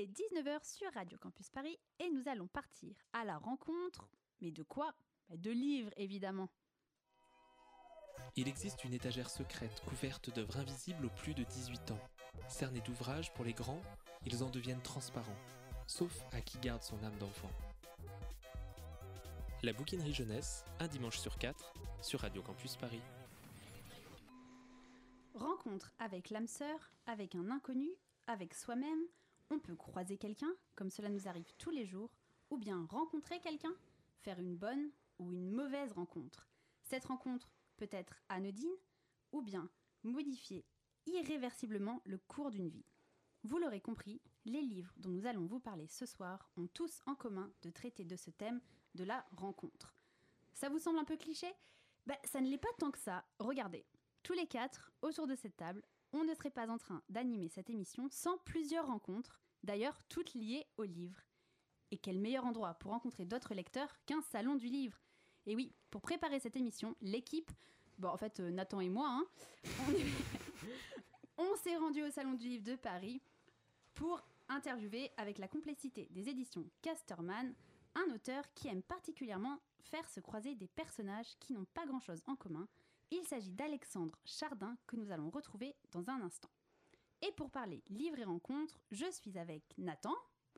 est 19h sur Radio Campus Paris et nous allons partir à la rencontre. Mais de quoi? Bah, De livres, évidemment. Il existe une étagère secrète couverte d'œuvres invisibles aux plus de 18 ans. Cernés d'ouvrages pour les grands, ils en deviennent transparents, sauf à qui garde son âme d'enfant. La bouquinerie jeunesse, un dimanche sur quatre, sur Radio Campus Paris. Rencontre avec l'âme sœur, avec un inconnu, avec soi-même. On peut croiser quelqu'un, comme cela nous arrive tous les jours, ou bien rencontrer quelqu'un, faire une bonne ou une mauvaise rencontre. Cette rencontre peut être anodine, ou bien modifier irréversiblement le cours d'une vie. Vous l'aurez compris, les livres dont nous allons vous parler ce soir ont tous en commun de traiter de ce thème de la rencontre. Ça vous semble un peu cliché? Ben, ça ne l'est pas tant que ça. Regardez, tous les quatre, autour de cette table, on ne serait pas en train d'animer cette émission sans plusieurs rencontres, d'ailleurs toutes liées au livre. Et quel meilleur endroit pour rencontrer d'autres lecteurs qu'un salon du livre Et oui, pour préparer cette émission, l'équipe, bon en fait euh, Nathan et moi, hein, on est- on s'est rendu au salon du livre de Paris pour interviewer avec la complicité des éditions Casterman un auteur qui aime particulièrement faire se croiser des personnages qui n'ont pas grand-chose en commun. Il s'agit d'Alexandre Chardin que nous allons retrouver dans un instant. Et pour parler livre et rencontre, je suis avec Nathan,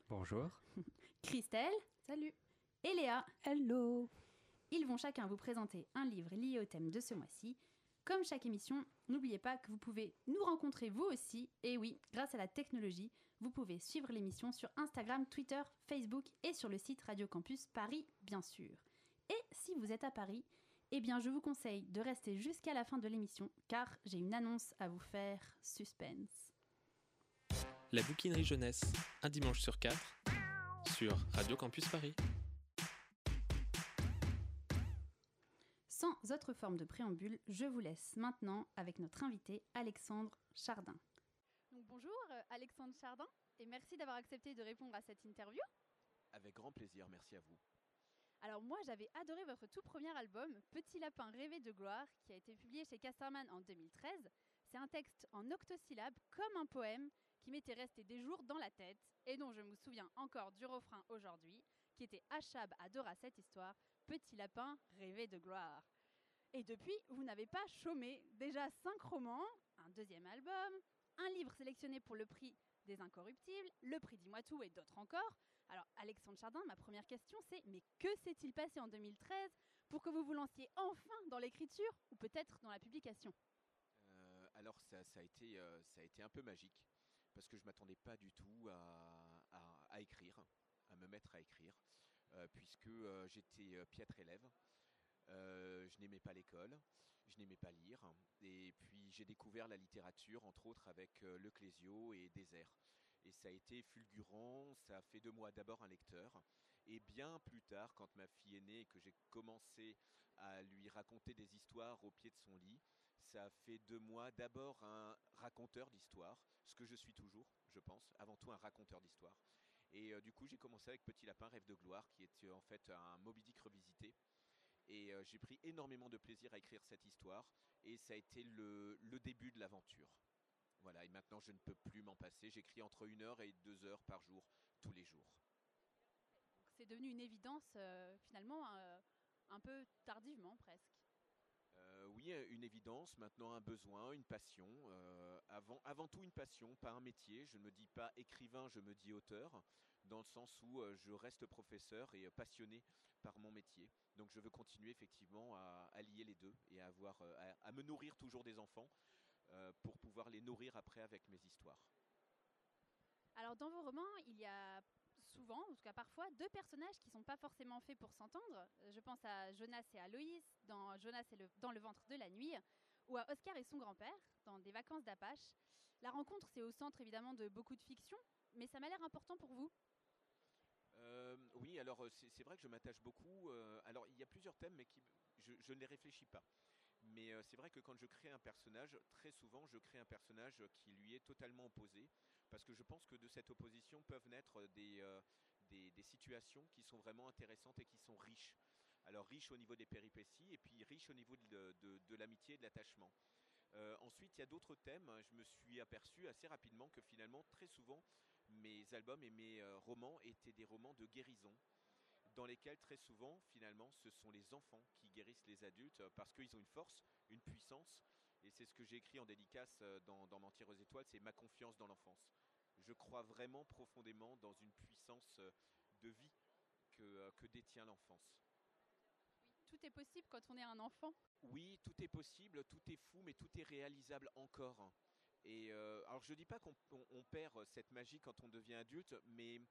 Bonjour. Christelle, salut, et Léa. Hello Ils vont chacun vous présenter un livre lié au thème de ce mois-ci. Comme chaque émission, n'oubliez pas que vous pouvez nous rencontrer vous aussi. Et oui, grâce à la technologie, vous pouvez suivre l'émission sur Instagram, Twitter, Facebook et sur le site Radio Campus Paris, bien sûr. Et si vous êtes à Paris, eh bien je vous conseille de rester jusqu'à la fin de l'émission car j'ai une annonce à vous faire suspense. La bouquinerie jeunesse, un dimanche sur quatre, sur Radio Campus Paris. Sans autre forme de préambule, je vous laisse maintenant avec notre invité Alexandre Chardin. Donc bonjour euh, Alexandre Chardin et merci d'avoir accepté de répondre à cette interview. Avec grand plaisir, merci à vous. Alors moi j'avais adoré votre tout premier album Petit lapin rêvé de gloire qui a été publié chez Casterman en 2013. C'est un texte en octosyllabes comme un poème qui m'était resté des jours dans la tête et dont je me souviens encore du refrain aujourd'hui qui était Achab adora cette histoire Petit lapin rêvé de gloire. Et depuis, vous n'avez pas chômé. Déjà cinq romans, un deuxième album, un livre sélectionné pour le prix des Incorruptibles, le prix Dis-moi tout et d'autres encore. Alors, Alexandre Chardin, ma première question, c'est mais que s'est-il passé en 2013 pour que vous vous lanciez enfin dans l'écriture ou peut-être dans la publication? Euh, alors ça, ça a été, euh, ça a été un peu magique parce que je m'attendais pas du tout à, écrire, à me mettre à écrire, euh, puisque j'étais piètre élève. Je n'aimais pas l'école, je n'aimais pas lire, et puis j'ai découvert la littérature, entre autres avec euh, Le Clésio et Désert. Et ça a été fulgurant, ça a fait de moi d'abord un lecteur, et bien plus tard, quand ma fille est née et que j'ai commencé à lui raconter des histoires au pied de son lit, ça a fait de moi d'abord un raconteur d'histoire, ce que je suis toujours, je pense, avant tout un raconteur d'histoire. Et euh, du coup, j'ai commencé avec Petit Lapin, Rêve de gloire, qui est euh, en fait un Moby Dick revisité. Et euh, j'ai pris énormément de plaisir à écrire cette histoire, et ça a été le début de l'aventure. Voilà, et maintenant je ne peux plus m'en passer. J'écris entre une heure et deux heures par jour, tous les jours. C'est devenu une évidence euh, finalement euh, un peu tardivement presque. Euh, oui, une évidence, maintenant un besoin, une passion. Euh, avant, avant tout une passion, pas un métier. Je ne me dis pas écrivain, je me dis auteur, dans le sens où je reste professeur et passionné par mon métier. Donc je veux continuer effectivement à, à lier les deux et à, avoir, à, à me nourrir toujours des enfants pour pouvoir les nourrir après avec mes histoires. Alors dans vos romans, il y a souvent, en tout cas parfois, deux personnages qui ne sont pas forcément faits pour s'entendre. Euh, Je pense à Jonas et à Loïs dans Jonas et le, dans le ventre de la nuit, ou à Oscar et son grand-père dans Des vacances d'Apache. La rencontre, c'est au centre évidemment de beaucoup de fiction, mais ça m'a l'air important pour vous. Euh, oui, alors euh, c'est c'est vrai que je m'attache beaucoup. euh, alors il y a plusieurs thèmes, mais qui, je, je ne les réfléchis pas. Mais euh, c'est vrai que quand je crée un personnage, très souvent je crée un personnage qui lui est totalement opposé, parce que je pense que de cette opposition peuvent naître des, euh, des, des situations qui sont vraiment intéressantes et qui sont riches. Alors riches au niveau des péripéties et puis riches au niveau de, de- l'amitié et de l'attachement. Euh, ensuite, il y a d'autres thèmes. Je me suis aperçu assez rapidement que finalement, très souvent, mes albums et mes euh, romans étaient des romans de guérison dans lesquels très souvent, finalement, ce sont les enfants qui guérissent les adultes euh, parce qu'ils ont une force, une puissance. Et c'est ce que j'ai écrit en dédicace euh, dans, dans Mentir aux étoiles, c'est ma confiance dans l'enfance. Je crois vraiment profondément dans une puissance euh, de vie que, que détient l'enfance. Tout est possible quand on est un enfant. Oui, tout est possible, tout est fou, mais tout est réalisable encore. Et euh, alors je dis pas qu'on on- on perd cette magie quand on devient adulte, mais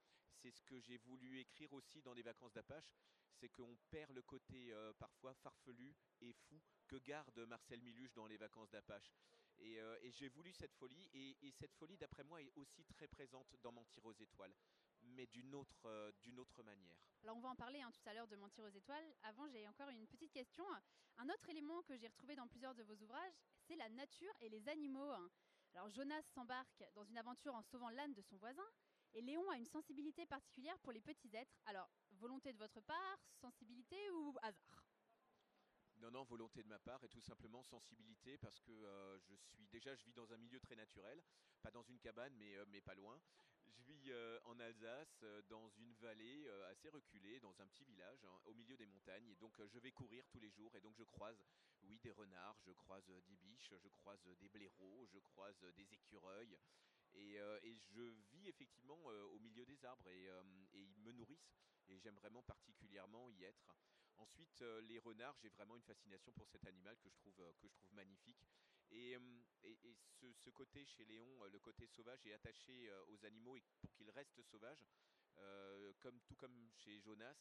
c'est ce que j'ai voulu écrire aussi dans des vacances d'Apache, c'est qu'on perd le côté euh, parfois farfelu et fou que garde Marcel Miluche dans les vacances d'Apache. Et, euh, j'ai voulu cette folie, et, et cette folie d'après moi est aussi très présente dans Mentir aux étoiles, mais d'une autre, euh, manière. Alors on va en parler hein, tout à l'heure de Mentir aux étoiles. Avant, j'ai encore une petite question. Un autre élément que j'ai retrouvé dans plusieurs de vos ouvrages, c'est la nature et les animaux. Alors Jonas s'embarque dans une aventure en sauvant l'âne de son voisin, et Léon a une sensibilité particulière pour les petits êtres. Alors, volonté de votre part, sensibilité ou hasard? Non, non, volonté de ma part et tout simplement sensibilité parce que euh, je suis déjà, je vis dans un milieu très naturel, pas dans une cabane, mais, euh, mais pas loin. Je vis euh, en Alsace, euh, dans une vallée euh, assez reculée, dans un petit village, hein, au milieu des montagnes. Et donc, je vais courir tous les jours et donc je croise, oui, des renards, je croise des biches, je croise des blaireaux, je croise des écureuils. Et, je vis effectivement au milieu des arbres et, ils me nourrissent. Et j'aime vraiment particulièrement y être. Ensuite, les renards, j'ai vraiment une fascination pour cet animal que je trouve magnifique. Et, et- et ce, ce côté chez Léon, euh, le côté sauvage, est attaché euh, aux animaux et pour qu'ils restent sauvages, euh, comme, tout comme chez Jonas,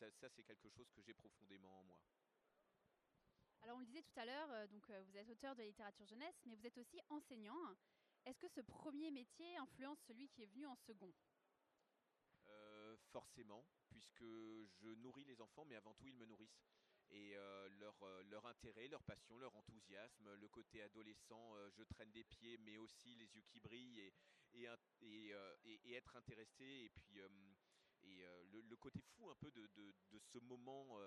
ça, ça, c'est quelque chose que j'ai profondément en moi. Alors on le disait tout à l'heure, donc vous êtes auteur de littérature jeunesse, mais vous êtes aussi enseignant. Est-ce que ce premier métier influence celui qui est venu en second? Euh, forcément, puisque je nourris les enfants, mais avant tout, ils me nourrissent. Et euh, leur, euh, leur intérêt, leur passion, leur enthousiasme, le côté adolescent, euh, je traîne des pieds, mais aussi les yeux qui brillent et, et, et, et- être intéressé. Et puis et, le, côté fou un peu de, de- ce moment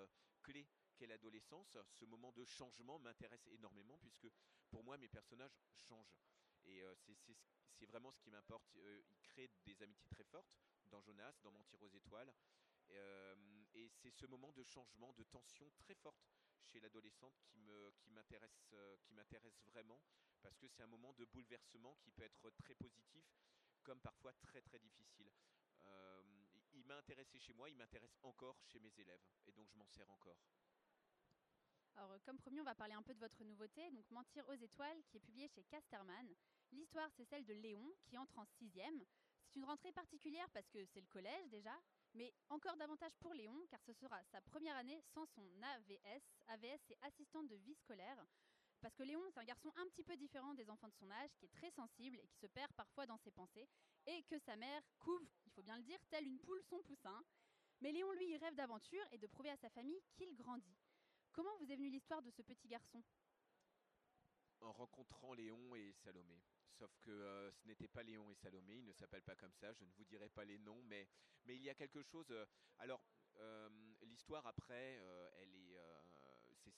clé qu'est l'adolescence, ce moment de changement m'intéresse énormément, puisque pour moi, mes personnages changent. Et c'est- c'est ce- c'est vraiment ce qui m'importe. Ils créent des amitiés très fortes dans Jonas, dans Mentir aux étoiles. Et c'est ce moment de changement, de tension très forte chez l'adolescente qui m'intéresse euh, qui vraiment parce que c'est un moment de bouleversement qui peut être très positif comme parfois très très difficile. Euh, il- il m'a intéressé chez moi, il m'intéresse encore chez mes élèves et donc je m'en sers encore. Alors, euh, comme promis, on va parler un peu de votre nouveauté, donc Mentir aux étoiles, qui est publié chez Casterman. L'histoire, c'est celle de Léon, qui entre en sixième. C'est une rentrée particulière parce que c'est le collège déjà, mais encore davantage pour Léon, car ce sera sa première année sans son AVS. AVS, c'est assistante de vie scolaire. Parce que Léon, c'est un garçon un petit peu différent des enfants de son âge, qui est très sensible et qui se perd parfois dans ses pensées, et que sa mère couvre, il faut bien le dire, telle une poule son poussin. Mais Léon, lui, il rêve d'aventure et de prouver à sa famille qu'il grandit. Comment vous est venue l'histoire de ce petit garçon? En rencontrant Léon et Salomé. Sauf que euh, ce n'était pas Léon et Salomé, ils ne s'appellent pas comme ça, je ne vous dirai pas les noms, mais, il y a quelque chose... euh, alors, euh, l'histoire après, elle est,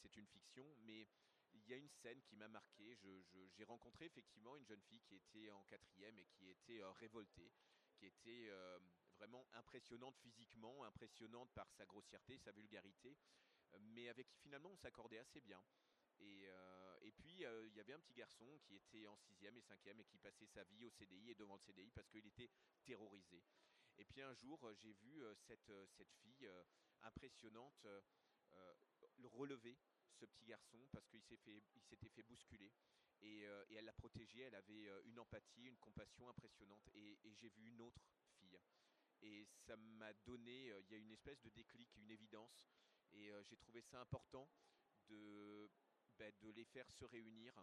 c'est, une fiction, mais il y a une scène qui m'a marqué. J'ai rencontré effectivement une jeune fille qui était en quatrième et qui était révoltée, qui était vraiment impressionnante physiquement, impressionnante par sa grossièreté, sa vulgarité, mais avec qui finalement on s'accordait assez bien. Et, et puis, euh, il y avait un petit garçon qui était en sixième et cinquième et qui passait sa vie au CDI et devant le CDI parce qu'il était terrorisé. Et puis un jour, euh, j'ai vu euh, cette, cette fille impressionnante le relever ce petit garçon parce qu'il s'est fait, s'était fait bousculer. Et, elle l'a protégé, elle avait une empathie, une compassion impressionnante. Et, j'ai vu une autre fille. Et ça m'a donné, il y a une espèce de déclic, une évidence. Et j'ai trouvé ça important de, ben, de les faire se réunir.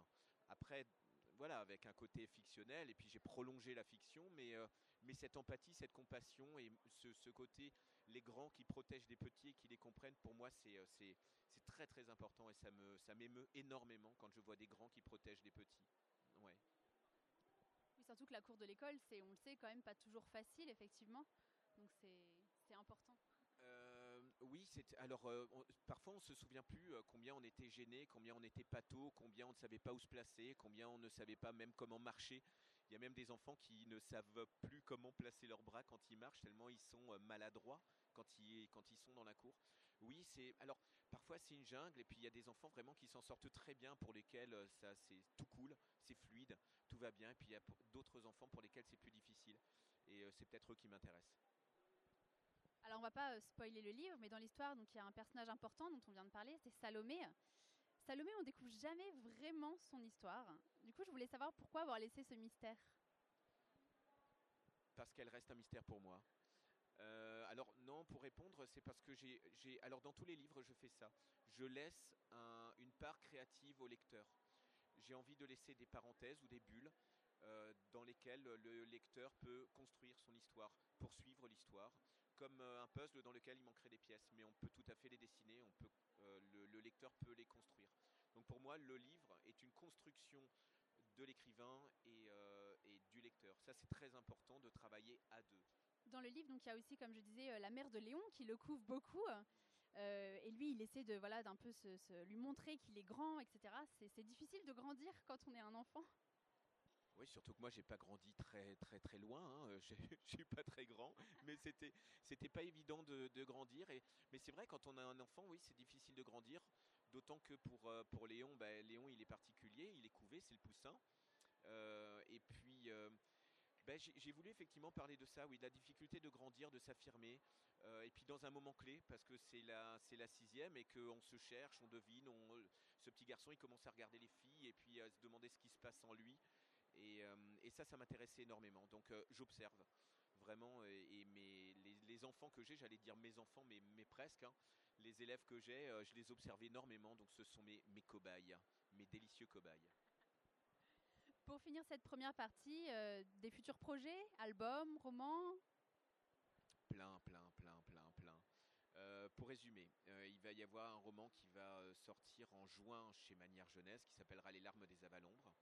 Après, voilà, avec un côté fictionnel, et puis j'ai prolongé la fiction, mais, euh, mais cette empathie, cette compassion et ce, côté, les grands qui protègent des petits et qui les comprennent, pour moi, c'est euh, très très important et ça ça m'émeut énormément quand je vois des grands qui protègent des petits. Ouais. Surtout que la cour de l'école, c'est, on le sait, quand même pas toujours facile, effectivement. Donc c'est important. Euh, oui, alors euh, on- parfois on se souvient plus euh, combien on était gêné, combien on était pâteau, combien on ne savait pas où se placer, combien on ne savait pas même comment marcher. Il y a même des enfants qui ne savent plus comment placer leurs bras quand ils marchent, tellement ils sont maladroits quand ils, sont dans la cour. Oui, c'est. Alors, parfois c'est une jungle, et puis il y a des enfants vraiment qui s'en sortent très bien, pour lesquels ça c'est tout cool, c'est fluide, tout va bien, et puis il y a d'autres enfants pour lesquels c'est plus difficile. Et c'est peut-être eux qui m'intéressent. Alors on va pas spoiler le livre, mais dans l'histoire, il y a un personnage important dont on vient de parler, c'est Salomé. Salomé, on découvre jamais vraiment son histoire. Du coup, je voulais savoir pourquoi avoir laissé ce mystère. Parce qu'elle reste un mystère pour moi. Euh, alors non, pour répondre, c'est parce que j'ai, alors dans tous les livres, je fais ça. Je laisse une part créative au lecteur. J'ai envie de laisser des parenthèses ou des bulles euh, dans lesquelles le lecteur peut construire son histoire, poursuivre l'histoire, comme euh, un puzzle dans lequel il manquerait des pièces. Mais on peut tout à fait les dessiner, on peut, le, lecteur peut les construire. Donc pour moi, le livre est une construction de l'écrivain et, et du lecteur. Ça, c'est très important de travailler à deux. Dans le livre, donc il y a aussi, comme je disais, euh, la mère de Léon qui le couvre beaucoup. Euh, et lui, il essaie de voilà d'un peu se, lui montrer qu'il est grand, etc. C'est difficile de grandir quand on est un enfant. Oui, surtout que moi, j'ai pas grandi très très très loin. Hein. Je suis pas très grand, mais c'était c'était pas évident de, grandir. Et, mais c'est vrai, quand on a un enfant, oui, c'est difficile de grandir. D'autant que pour euh, pour Léon, ben, Léon, il est particulier, il est couvé, c'est le poussin. et puis ben, j'ai voulu effectivement parler de ça, oui, de la difficulté de grandir, de s'affirmer, euh, et puis dans un moment clé, parce que c'est la, la sixième et qu'on se cherche, on devine, ce petit garçon il commence à regarder les filles et puis à se demander ce qui se passe en lui, et, euh, et ça, ça m'intéressait énormément. Donc euh, j'observe vraiment, et, mes, les, enfants que j'ai, j'allais dire mes enfants, mais, mais presque, hein, les élèves que j'ai, je les observe énormément, donc ce sont mes, mes cobayes, mes délicieux cobayes. Pour finir cette première partie, euh, des futurs projets, albums, romans? Plein, plein, plein, plein, plein. Euh, pour résumer, euh, il va y avoir un roman qui va sortir en juin chez Manière Jeunesse qui s'appellera Les larmes des Avalombres.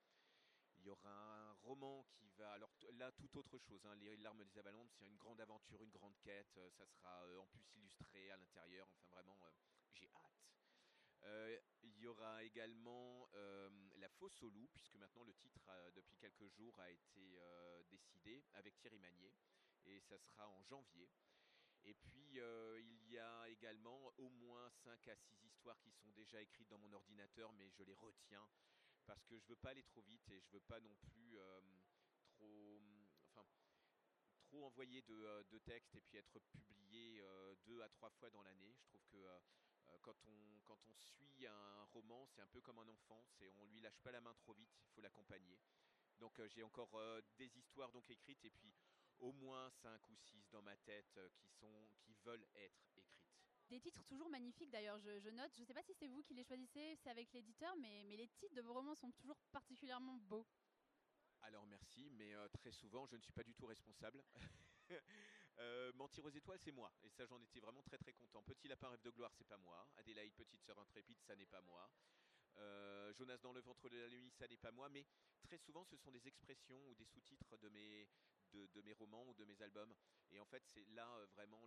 Il y aura un roman qui va. Alors là, tout autre chose. Hein, Les larmes des Avalombres, c'est une grande aventure, une grande quête. ça sera en plus illustré à l'intérieur. Enfin, vraiment, j'ai hâte. Euh, il y aura également euh, La Fosse au loup, puisque maintenant le titre, euh, depuis quelques jours, a été décidé avec Thierry Magnier, et ça sera en janvier. Et puis, il y a également au moins 5 à 6 histoires qui sont déjà écrites dans mon ordinateur, mais je les retiens parce que je veux pas aller trop vite et je veux pas non plus trop, enfin, trop envoyer de, de, textes et puis être publié deux à trois fois dans l'année. Je trouve que euh, quand on, quand on suit un roman, c'est un peu comme un enfant, c'est on lui lâche pas la main trop vite, il faut l'accompagner. Donc euh, j'ai encore euh, des histoires donc écrites et puis au moins 5 ou 6 dans ma tête qui, sont, qui veulent être. Des titres toujours magnifiques d'ailleurs, je, note. Je ne sais pas si c'est vous qui les choisissez, c'est avec l'éditeur, mais, les titres de vos romans sont toujours particulièrement beaux. Alors merci, mais très souvent je ne suis pas du tout responsable. Euh, Mentir aux étoiles, c'est moi. Et ça, j'en étais vraiment très très content. Petit lapin rêve de gloire, c'est pas moi. Adélaïde, petite sœur intrépide, ça n'est pas moi. Euh, Jonas dans le ventre de la nuit, ça n'est pas moi. Mais très souvent, ce sont des expressions ou des sous-titres de mes, de, mes romans ou de mes albums. Et en fait, c'est là euh, vraiment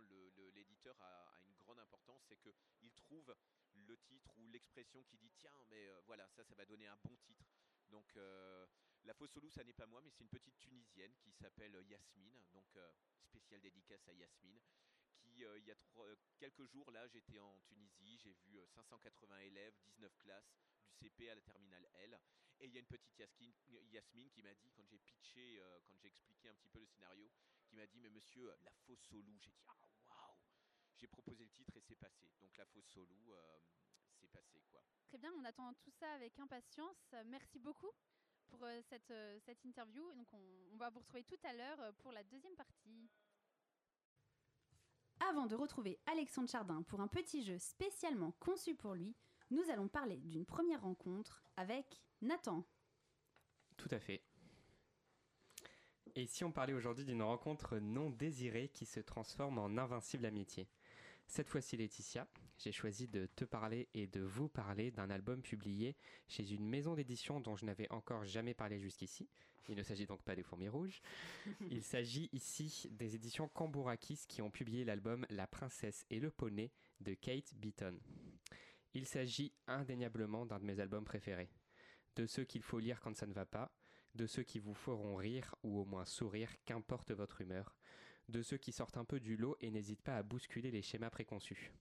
l'éditeur a, une grande importance, c'est qu'il trouve le titre ou l'expression qui dit tiens, mais voilà, ça, ça va donner un bon titre. Donc la fausse loup, ça n'est pas moi, mais c'est une petite Tunisienne qui s'appelle Yasmine, donc euh, spéciale dédicace à Yasmine, qui euh, il y a euh, quelques jours là, j'étais en Tunisie, j'ai vu 580 élèves, 19 classes, du CP à la terminale L, et il y a une petite Yasmine qui m'a dit quand j'ai pitché, quand j'ai expliqué un petit peu le scénario, qui m'a dit mais monsieur, la fausse loup, j'ai dit ah waouh, j'ai proposé le titre et c'est passé. Donc la fausse loup, c'est passé quoi. Très bien, on attend tout ça avec impatience. Merci beaucoup pour euh, cette, euh, cette interview. Donc on, va vous retrouver tout à l'heure euh, pour la deuxième partie. Avant de retrouver Alexandre Chardin pour un petit jeu spécialement conçu pour lui, nous allons parler d'une première rencontre avec Nathan. Tout à fait. Et si on parlait aujourd'hui d'une rencontre non désirée qui se transforme en invincible amitié? Cette fois-ci, Laetitia, j'ai choisi de te parler et de vous parler d'un album publié chez une maison d'édition dont je n'avais encore jamais parlé jusqu'ici. Il ne s'agit donc pas des Fourmis Rouges. Il s'agit ici des éditions Cambourakis qui ont publié l'album La Princesse et le Poney de Kate Beaton. Il s'agit indéniablement d'un de mes albums préférés. De ceux qu'il faut lire quand ça ne va pas, de ceux qui vous feront rire ou au moins sourire, qu'importe votre humeur, de ceux qui sortent un peu du lot et n'hésitent pas à bousculer les schémas préconçus.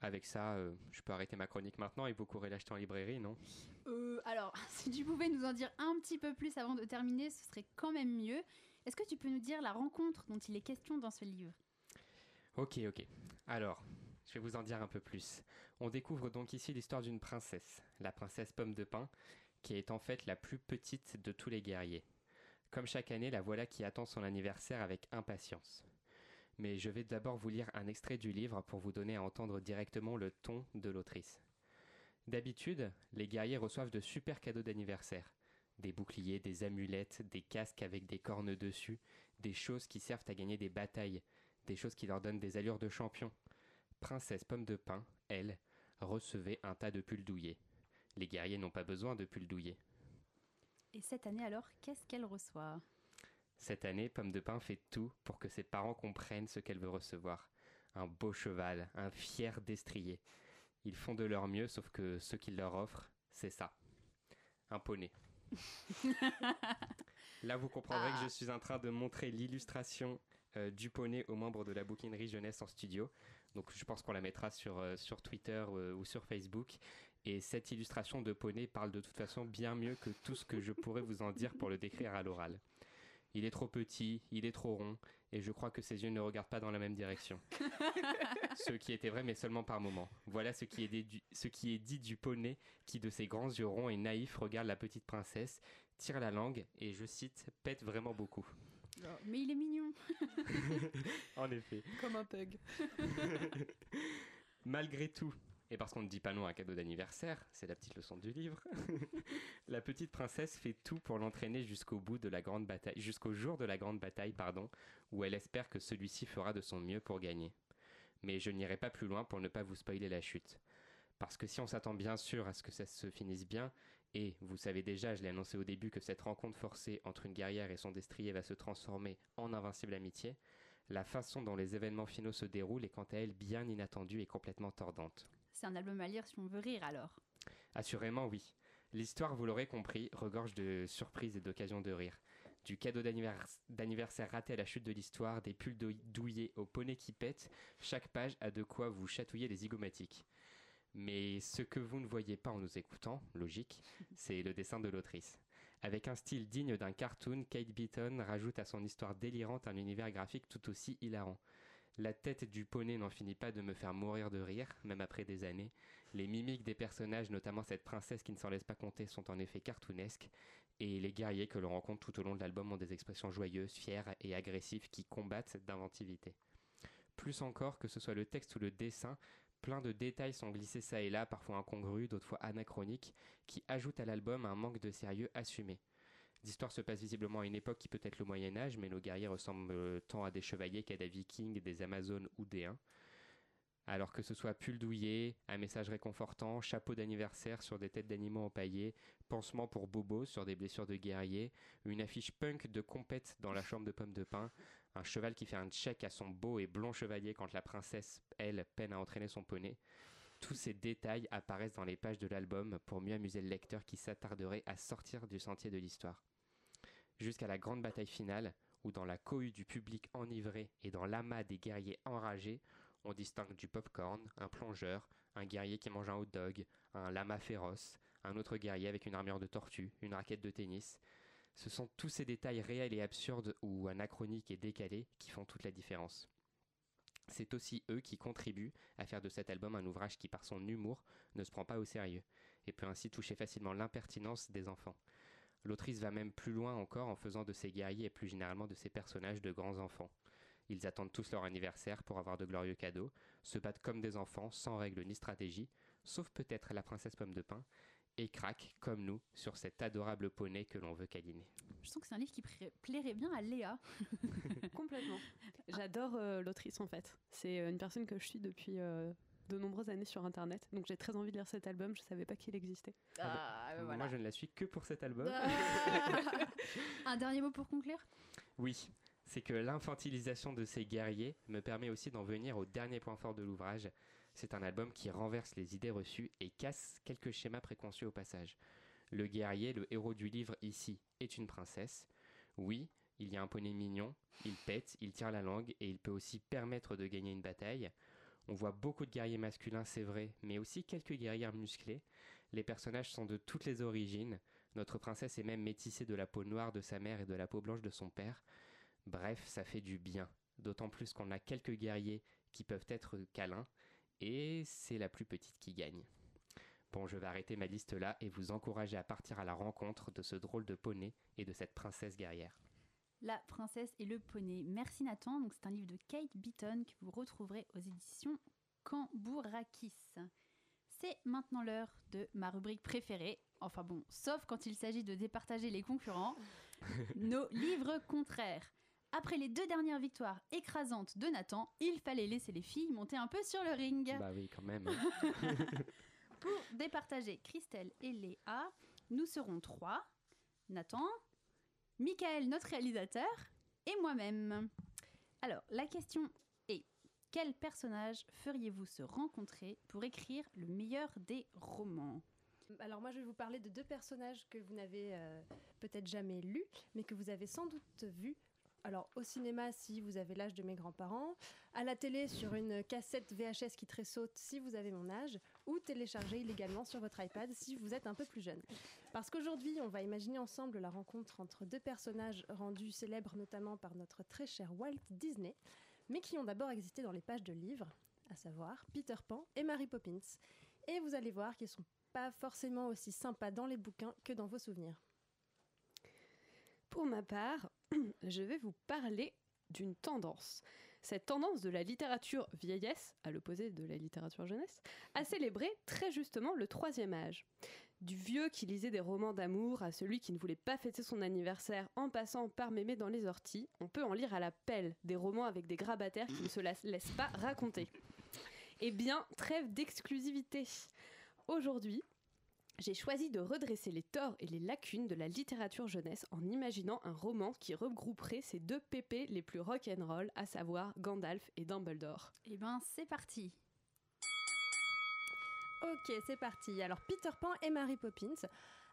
Avec ça, euh, je peux arrêter ma chronique maintenant et vous courez l'acheter en librairie, non? Euh, alors, si tu pouvais nous en dire un petit peu plus avant de terminer, ce serait quand même mieux. Est-ce que tu peux nous dire la rencontre dont il est question dans ce livre? Ok, ok. Alors, je vais vous en dire un peu plus. On découvre donc ici l'histoire d'une princesse, la princesse Pomme de Pin, qui est en fait la plus petite de tous les guerriers. Comme chaque année, la voilà qui attend son anniversaire avec impatience. Mais je vais d'abord vous lire un extrait du livre pour vous donner à entendre directement le ton de l'autrice. D'habitude, les guerriers reçoivent de super cadeaux d'anniversaire. Des boucliers, des amulettes, des casques avec des cornes dessus, des choses qui servent à gagner des batailles, des choses qui leur donnent des allures de champion. Princesse Pomme de Pin, elle, recevait un tas de pulls douillés. Les guerriers n'ont pas besoin de pulls douillés. Et cette année alors, qu'est-ce qu'elle reçoit? Cette année, Pomme de Pin fait tout pour que ses parents comprennent ce qu'elle veut recevoir. Un beau cheval, un fier destrier. Ils font de leur mieux, sauf que ce qu'ils leur offrent, c'est ça. Un poney. Là, vous comprendrez que je suis en train de montrer l'illustration euh, du poney aux membres de la bouquinerie jeunesse en studio. Donc, je pense qu'on la mettra sur, euh, sur Twitter euh, ou sur Facebook. Et cette illustration de poney parle de toute façon bien mieux que tout ce que je pourrais vous en dire pour le décrire à l'oral. Il est trop petit, il est trop rond, et je crois que ses yeux ne regardent pas dans la même direction. ce qui était vrai, mais seulement par moments. Voilà ce qui, est dit du, ce qui est dit du poney qui, de ses grands yeux ronds et naïfs, regarde la petite princesse, tire la langue et, je cite, pète vraiment beaucoup. Mais il est mignon. en effet. Comme un pug. Malgré tout, et parce qu'on ne dit pas non à un cadeau d'anniversaire, c'est la petite leçon du livre, la petite princesse fait tout pour l'entraîner jusqu'au bout de la grande bataille, jusqu'au jour de la grande bataille, pardon, où elle espère que celui-ci fera de son mieux pour gagner. Mais je n'irai pas plus loin pour ne pas vous spoiler la chute. Parce que si on s'attend bien sûr à ce que ça se finisse bien, et vous savez déjà, je l'ai annoncé au début, que cette rencontre forcée entre une guerrière et son destrier va se transformer en invincible amitié, la façon dont les événements finaux se déroulent est quant à elle bien inattendue et complètement tordante. C'est un album à lire si on veut rire alors. Assurément oui. L'histoire, vous l'aurez compris, regorge de surprises et d'occasions de rire. Du cadeau d'anniversaire raté à la chute de l'histoire, des pulls douillés au poney qui pète, chaque page a de quoi vous chatouiller les zygomatiques. Mais ce que vous ne voyez pas en nous écoutant, logique, c'est le dessin de l'autrice. Avec un style digne d'un cartoon, Kate Beaton rajoute à son histoire délirante un univers graphique tout aussi hilarant. La tête du poney n'en finit pas de me faire mourir de rire, même après des années. Les mimiques des personnages, notamment cette princesse qui ne s'en laisse pas compter, sont en effet cartoonesques. Et les guerriers que l'on rencontre tout au long de l'album ont des expressions joyeuses, fières et agressives qui combattent d'inventivité. Plus encore, que ce soit le texte ou le dessin, plein de détails sont glissés ça et là, parfois incongrus, d'autres fois anachroniques, qui ajoutent à l'album un manque de sérieux assumé. L'histoire se passe visiblement à une époque qui peut être le Moyen Âge, mais nos guerriers ressemblent tant à des chevaliers qu'à des vikings, des amazones ou des Huns. Alors que ce soit pull douillet, un message réconfortant, chapeau d'anniversaire sur des têtes d'animaux empaillés, pansement pour Bobo sur des blessures de guerriers, une affiche punk de compète dans la chambre de pommes de pin, un cheval qui fait un check à son beau et blond chevalier quand la princesse, elle, peine à entraîner son poney. Tous ces détails apparaissent dans les pages de l'album pour mieux amuser le lecteur qui s'attarderait à sortir du sentier de l'histoire. Jusqu'à la grande bataille finale, où dans la cohue du public enivré et dans l'amas des guerriers enragés, on distingue du popcorn, un plongeur, un guerrier qui mange un hot dog, un lama féroce, un autre guerrier avec une armure de tortue, une raquette de tennis. Ce sont tous ces détails réels et absurdes ou anachroniques et décalés qui font toute la différence. C'est aussi eux qui contribuent à faire de cet album un ouvrage qui, par son humour, ne se prend pas au sérieux, et peut ainsi toucher facilement l'impertinence des enfants. L'autrice va même plus loin encore en faisant de ces guerriers et plus généralement de ces personnages de grands enfants. Ils attendent tous leur anniversaire pour avoir de glorieux cadeaux, se battent comme des enfants, sans règles ni stratégie, sauf peut-être la princesse pomme de pin, et craquent, comme nous, sur cet adorable poney que l'on veut câliner. Je sens que c'est un livre qui plairait bien à Léa. Complètement. J'adore euh, l'autrice en fait. C'est euh, une personne que je suis depuis euh, de nombreuses années sur internet. Donc j'ai très envie de lire cet album. Je savais pas qu'il existait. Ah, Moi, voilà. je ne la suis que pour cet album. un dernier mot pour conclure? Oui, c'est que l'infantilisation de ces guerriers me permet aussi d'en venir au dernier point fort de l'ouvrage. C'est un album qui renverse les idées reçues et casse quelques schémas préconçus au passage. Le guerrier, le héros du livre ici, est une princesse. Oui, il y a un poney mignon, il pète, il tire la langue et il peut aussi permettre de gagner une bataille. On voit beaucoup de guerriers masculins, c'est vrai, mais aussi quelques guerrières musclées. Les personnages sont de toutes les origines. Notre princesse est même métissée de la peau noire de sa mère et de la peau blanche de son père. Bref, ça fait du bien. D'autant plus qu'on a quelques guerriers qui peuvent être câlins, et c'est la plus petite qui gagne. Bon, je vais arrêter ma liste là et vous encourager à partir à la rencontre de ce drôle de poney et de cette princesse guerrière. La princesse et le poney. Merci Nathan. Donc c'est un livre de Kate Beaton que vous retrouverez aux éditions Cambourakis. C'est maintenant l'heure de ma rubrique préférée. Enfin bon, sauf quand il s'agit de départager les concurrents. Nos livres contraires. Après les deux dernières victoires écrasantes de Nathan, il fallait laisser les filles monter un peu sur le ring. Bah oui, quand même. Pour départager Christelle et Léa, nous serons trois. Nathan, Michael, notre réalisateur, et moi-même. Alors, la question est, quel personnage feriez-vous se rencontrer pour écrire le meilleur des romans? Alors moi je vais vous parler de deux personnages que vous n'avez euh, peut-être jamais lus, mais que vous avez sans doute vus. Alors au cinéma si vous avez l'âge de mes grands-parents, à la télé sur une cassette VHS qui tressaute si vous avez mon âge, ou télécharger illégalement sur votre iPad si vous êtes un peu plus jeune. Parce qu'aujourd'hui on va imaginer ensemble la rencontre entre deux personnages rendus célèbres notamment par notre très cher Walt Disney, mais qui ont d'abord existé dans les pages de livres, à savoir Peter Pan et Mary Poppins. Et vous allez voir qu'ils sont pas forcément aussi sympas dans les bouquins que dans vos souvenirs. Pour ma part, je vais vous parler d'une tendance. Cette tendance de la littérature vieillesse, à l'opposé de la littérature jeunesse, a célébré très justement le troisième âge. Du vieux qui lisait des romans d'amour à celui qui ne voulait pas fêter son anniversaire en passant par mémé dans les orties, on peut en lire à la pelle des romans avec des grabataires qui ne se la- laissent pas raconter. Eh bien, trêve d'exclusivité. Aujourd'hui, j'ai choisi de redresser les torts et les lacunes de la littérature jeunesse en imaginant un roman qui regrouperait ces deux pépés les plus rock'n'roll, à savoir Gandalf et Dumbledore. Eh ben, c'est parti. Ok, c'est parti. Alors Peter Pan et Mary Poppins.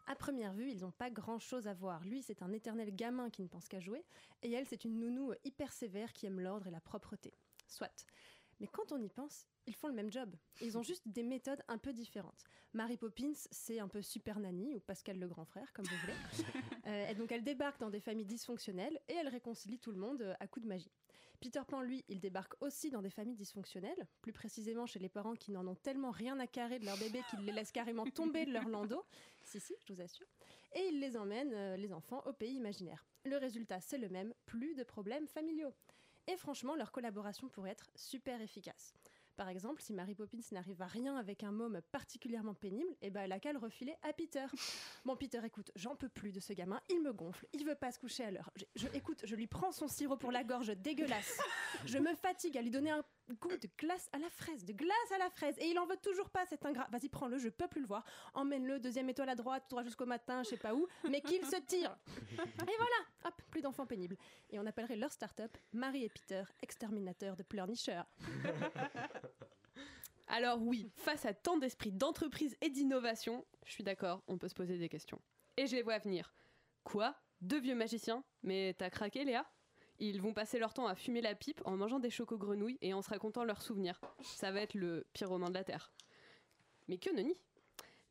À première vue, ils n'ont pas grand-chose à voir. Lui, c'est un éternel gamin qui ne pense qu'à jouer, et elle, c'est une nounou hyper sévère qui aime l'ordre et la propreté. Soit. Mais quand on y pense, ils font le même job. Ils ont juste des méthodes un peu différentes. Mary Poppins, c'est un peu Super Nanny ou Pascal le grand frère, comme vous voulez. Euh, et donc elle débarque dans des familles dysfonctionnelles et elle réconcilie tout le monde euh, à coups de magie. Peter Pan, lui, il débarque aussi dans des familles dysfonctionnelles, plus précisément chez les parents qui n'en ont tellement rien à carrer de leur bébé qu'ils les laissent carrément tomber de leur landau. Si, si, je vous assure. Et il les emmène, euh, les enfants, au pays imaginaire. Le résultat, c'est le même, plus de problèmes familiaux. Et franchement, leur collaboration pourrait être super efficace. Par exemple, si Mary Poppins n'arrive à rien avec un môme particulièrement pénible, eh ben elle a qu'à le refiler à Peter. Bon, Peter, écoute, j'en peux plus de ce gamin, il me gonfle, il veut pas se coucher à l'heure. Je, je- écoute, je lui prends son sirop pour la gorge dégueulasse. Je me fatigue à lui donner un goût de glace à la fraise, de glace à la fraise, et il en veut toujours pas cet ingrat. Vas-y, prends-le, je peux plus le voir. Emmène-le, deuxième étoile à droite, tout droit jusqu'au matin, je sais pas où, mais qu'il se tire. Et voilà, hop, plus d'enfants pénibles. Et on appellerait leur start-up Marie et Peter, exterminateurs de pleurnicheurs. Alors oui, face à tant d'esprit d'entreprise et d'innovation, je suis d'accord, on peut se poser des questions. Et je les vois venir. Quoi? Deux vieux magiciens? Mais t'as craqué, Léa? Ils vont passer leur temps à fumer la pipe en mangeant des chocos-grenouilles et en se racontant leurs souvenirs. Ça va être le pire roman de la Terre. Mais que nenni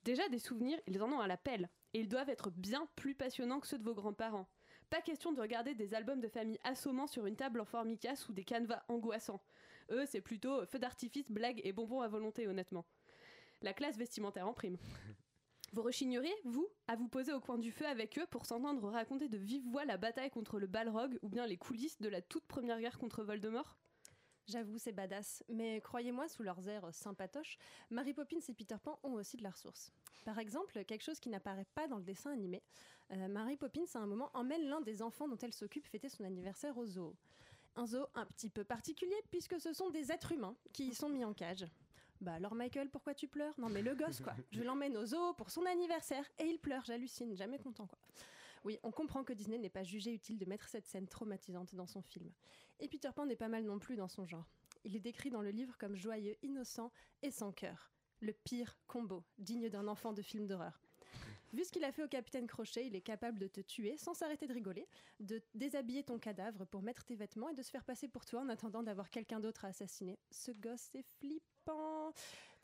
Déjà des souvenirs, ils en ont à la pelle. Et ils doivent être bien plus passionnants que ceux de vos grands-parents. Pas question de regarder des albums de famille assommants sur une table en formica ou des canevas angoissants. Eux, c'est plutôt feu d'artifice, blagues et bonbons à volonté, honnêtement. La classe vestimentaire en prime. Vous rechigneriez, vous, à vous poser au coin du feu avec eux pour s'entendre raconter de vive voix la bataille contre le Balrog ou bien les coulisses de la toute première guerre contre Voldemort? J'avoue, c'est badass. Mais croyez-moi, sous leurs airs sympatoches, Mary Poppins et Peter Pan ont aussi de la ressource. Par exemple, quelque chose qui n'apparaît pas dans le dessin animé, euh, Mary Poppins, à un moment, emmène l'un des enfants dont elle s'occupe fêter son anniversaire au zoo. Un zoo un petit peu particulier, puisque ce sont des êtres humains qui y sont mis en cage. Bah alors Michael, pourquoi tu pleures? Non mais le gosse quoi. Je l'emmène au zoo pour son anniversaire et il pleure, j'hallucine, jamais content quoi. Oui, on comprend que Disney n'est pas jugé utile de mettre cette scène traumatisante dans son film. Et Peter Pan n'est pas mal non plus dans son genre. Il est décrit dans le livre comme joyeux, innocent et sans cœur. Le pire combo, digne d'un enfant de film d'horreur. Vu ce qu'il a fait au capitaine Crochet, il est capable de te tuer sans s'arrêter de rigoler, de déshabiller ton cadavre pour mettre tes vêtements et de se faire passer pour toi en attendant d'avoir quelqu'un d'autre à assassiner. Ce gosse, c'est flippant.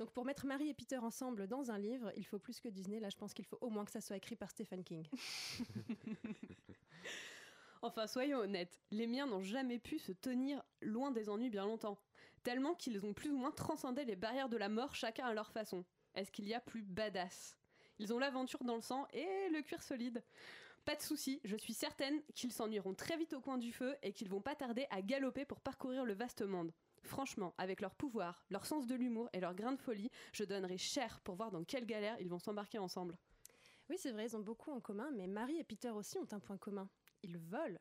Donc pour mettre Marie et Peter ensemble dans un livre, il faut plus que Disney. Là, je pense qu'il faut au moins que ça soit écrit par Stephen King. Enfin, soyons honnêtes, les miens n'ont jamais pu se tenir loin des ennuis bien longtemps, tellement qu'ils ont plus ou moins transcendé les barrières de la mort chacun à leur façon. Est-ce qu'il y a plus badass? Ils ont l'aventure dans le sang et le cuir solide. Pas de souci, je suis certaine qu'ils s'ennuieront très vite au coin du feu et qu'ils vont pas tarder à galoper pour parcourir le vaste monde. Franchement, avec leur pouvoir, leur sens de l'humour et leur grain de folie, je donnerais cher pour voir dans quelle galère ils vont s'embarquer ensemble. Oui, c'est vrai, ils ont beaucoup en commun, mais Marie et Peter aussi ont un point commun. Ils volent.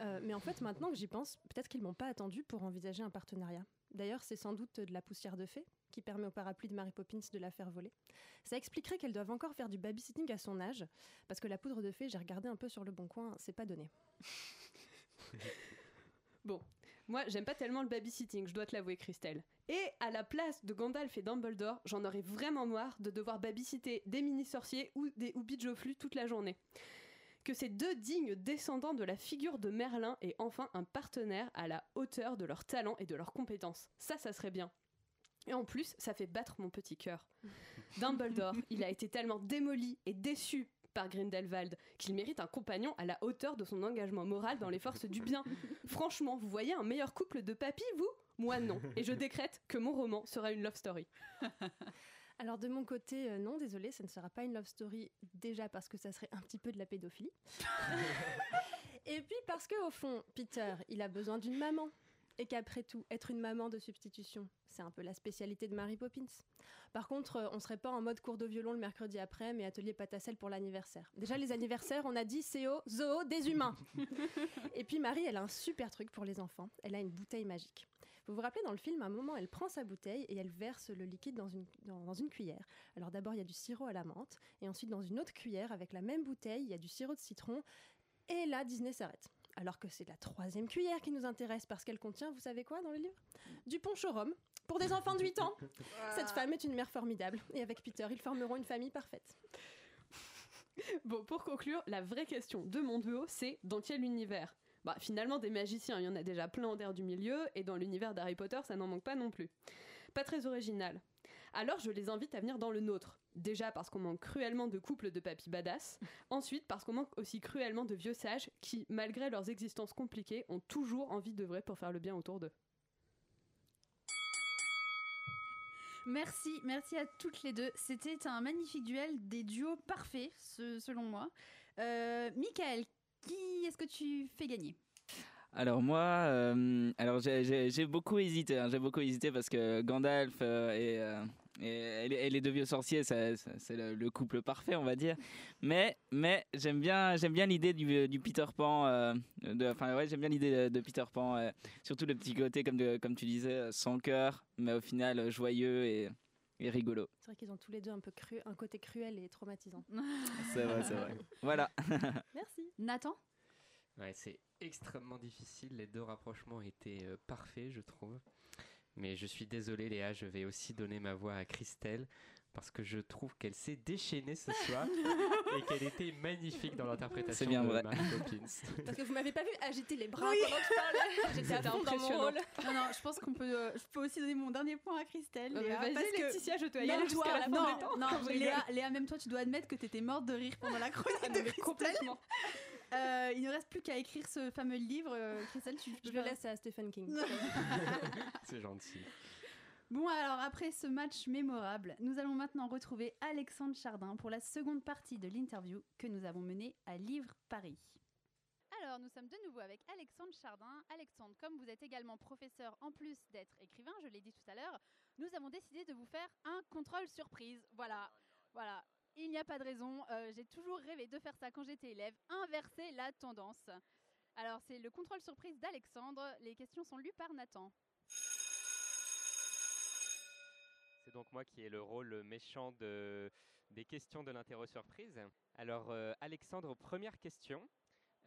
Euh, mais en fait, maintenant que j'y pense, peut-être qu'ils m'ont pas attendu pour envisager un partenariat. D'ailleurs, c'est sans doute de la poussière de fée qui permet au parapluie de Mary Poppins de la faire voler. Ça expliquerait qu'elles doivent encore faire du babysitting à son âge, parce que la poudre de fée, j'ai regardé un peu sur le bon coin, c'est pas donné. Bon, moi j'aime pas tellement le babysitting, je dois te l'avouer Christelle. Et à la place de Gandalf et Dumbledore, j'en aurais vraiment marre de devoir babysitter des mini-sorciers ou des houbits Jofflu toute la journée. Que ces deux dignes descendants de la figure de Merlin aient enfin un partenaire à la hauteur de leur talent et de leurs compétences. Ça, ça serait bien. Et en plus, ça fait battre mon petit cœur. Dumbledore, il a été tellement démoli et déçu par Grindelwald qu'il mérite un compagnon à la hauteur de son engagement moral dans les forces du bien. Franchement, vous voyez un meilleur couple de papy, vous? Moi non. Et je décrète que mon roman sera une love story. Alors de mon côté, euh, non, désolé, ça ne sera pas une love story déjà parce que ça serait un petit peu de la pédophilie. Et puis parce que au fond, Peter, il a besoin d'une maman. Et qu'après tout, être une maman de substitution, c'est un peu la spécialité de Mary Poppins. Par contre, euh, on serait pas en mode cours de violon le mercredi après, mais atelier pâte à sel pour l'anniversaire. Déjà, les anniversaires, on a dit CO, zoo, des humains. Et puis Marie, elle a un super truc pour les enfants. Elle a une bouteille magique. Vous vous rappelez dans le film, à un moment, elle prend sa bouteille et elle verse le liquide dans une, dans, dans une cuillère. Alors d'abord, il y a du sirop à la menthe, et ensuite dans une autre cuillère, avec la même bouteille, il y a du sirop de citron. Et là, Disney s'arrête. Alors que c'est la troisième cuillère qui nous intéresse parce qu'elle contient, vous savez quoi dans le livre Du punch au rhum. Pour des enfants de 8 ans, cette femme est une mère formidable. Et avec Peter, ils formeront une famille parfaite. Bon, pour conclure, la vraie question de mon duo, c'est dans quel univers? Bah, finalement, des magiciens, il y en a déjà plein en terre du milieu, et dans l'univers d'Harry Potter, ça n'en manque pas non plus. Pas très original. Alors, je les invite à venir dans le nôtre. Déjà parce qu'on manque cruellement de couples de papy badass. Ensuite, parce qu'on manque aussi cruellement de vieux sages qui, malgré leurs existences compliquées, ont toujours envie de vrai pour faire le bien autour d'eux. Merci, merci à toutes les deux. C'était un magnifique duel, des duos parfaits, ce- selon moi. Euh, Michael, qui est-ce que tu fais gagner? Alors moi, euh, alors j'ai- beaucoup hésité, hein, j'ai beaucoup hésité parce que Gandalf euh, et, euh, et, et les deux vieux sorciers, c'est le, le couple parfait, on va dire. Mais mais j'aime bien j'aime bien l'idée du, du Peter Pan, euh, de- enfin ouais j'aime bien l'idée de, de Peter Pan, euh, surtout le petit côté comme de- comme tu disais, euh, sans cœur, mais au final joyeux et, et rigolo. C'est vrai qu'ils ont tous les deux un peu cru, un côté cruel et traumatisant. C'est vrai, c'est vrai. Voilà. Merci. Nathan? Ouais, c'est extrêmement difficile. Les deux rapprochements étaient euh, parfaits, je trouve. Mais je suis désolé, Léa, je vais aussi donner ma voix à Christelle parce que je trouve qu'elle s'est déchaînée ce soir et qu'elle était magnifique dans l'interprétation C'est bien de vrai. Mary Poppins. Parce que vous m'avez pas vu agiter les bras Oui. pendant que je parlais. J'étais à C'était fond dans mon rôle. Non, non, je pense qu'on peut, euh, je peux aussi donner mon dernier point à Christelle. Euh, Léa, Vas-y, parce que Laetitia, je te même haïs toi, la fin non, non. Léa, Léa, même toi, tu dois admettre que t'étais morte de rire pendant la chronique Ah, de non, Christelle. complètement. Euh, il ne reste plus qu'à écrire ce fameux livre. euh, Christelle, tu peux Je le faire- laisse à Stephen King. C'est gentil. Bon, alors après ce match mémorable, nous allons maintenant retrouver Alexandre Chardin pour la seconde partie de l'interview que nous avons menée à Livre Paris. Alors, nous sommes de nouveau avec Alexandre Chardin. Alexandre, comme vous êtes également professeur en plus d'être écrivain, je l'ai dit tout à l'heure, nous avons décidé de vous faire un contrôle surprise. Voilà, voilà. Il n'y a pas de raison. euh, J'ai toujours rêvé de faire ça quand j'étais élève, inverser la tendance. Alors, c'est le contrôle surprise d'Alexandre. Les questions sont lues par Nathan. C'est donc moi qui ai le rôle méchant de, des questions de l'interro surprise. Alors, euh, Alexandre, première question.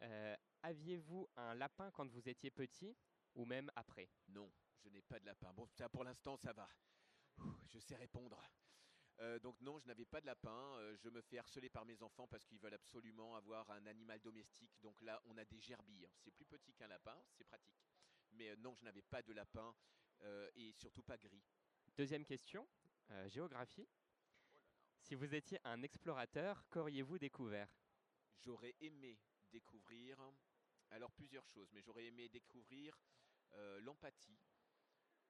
Euh, Aviez-vous un lapin quand vous étiez petit ou même après? Non, je n'ai pas de lapin. Bon, ça pour l'instant, ça va. Ouh, Je sais répondre. Euh, donc non, je n'avais pas de lapin. Euh, je me fais harceler par mes enfants parce qu'ils veulent absolument avoir un animal domestique. Donc là, on a des gerbilles. C'est plus petit qu'un lapin, c'est pratique. Mais euh, non, je n'avais pas de lapin et surtout pas gris. Deuxième question, géographie. Si vous étiez un explorateur, qu'auriez-vous découvert? J'aurais aimé découvrir, alors plusieurs choses, mais j'aurais aimé découvrir l'empathie,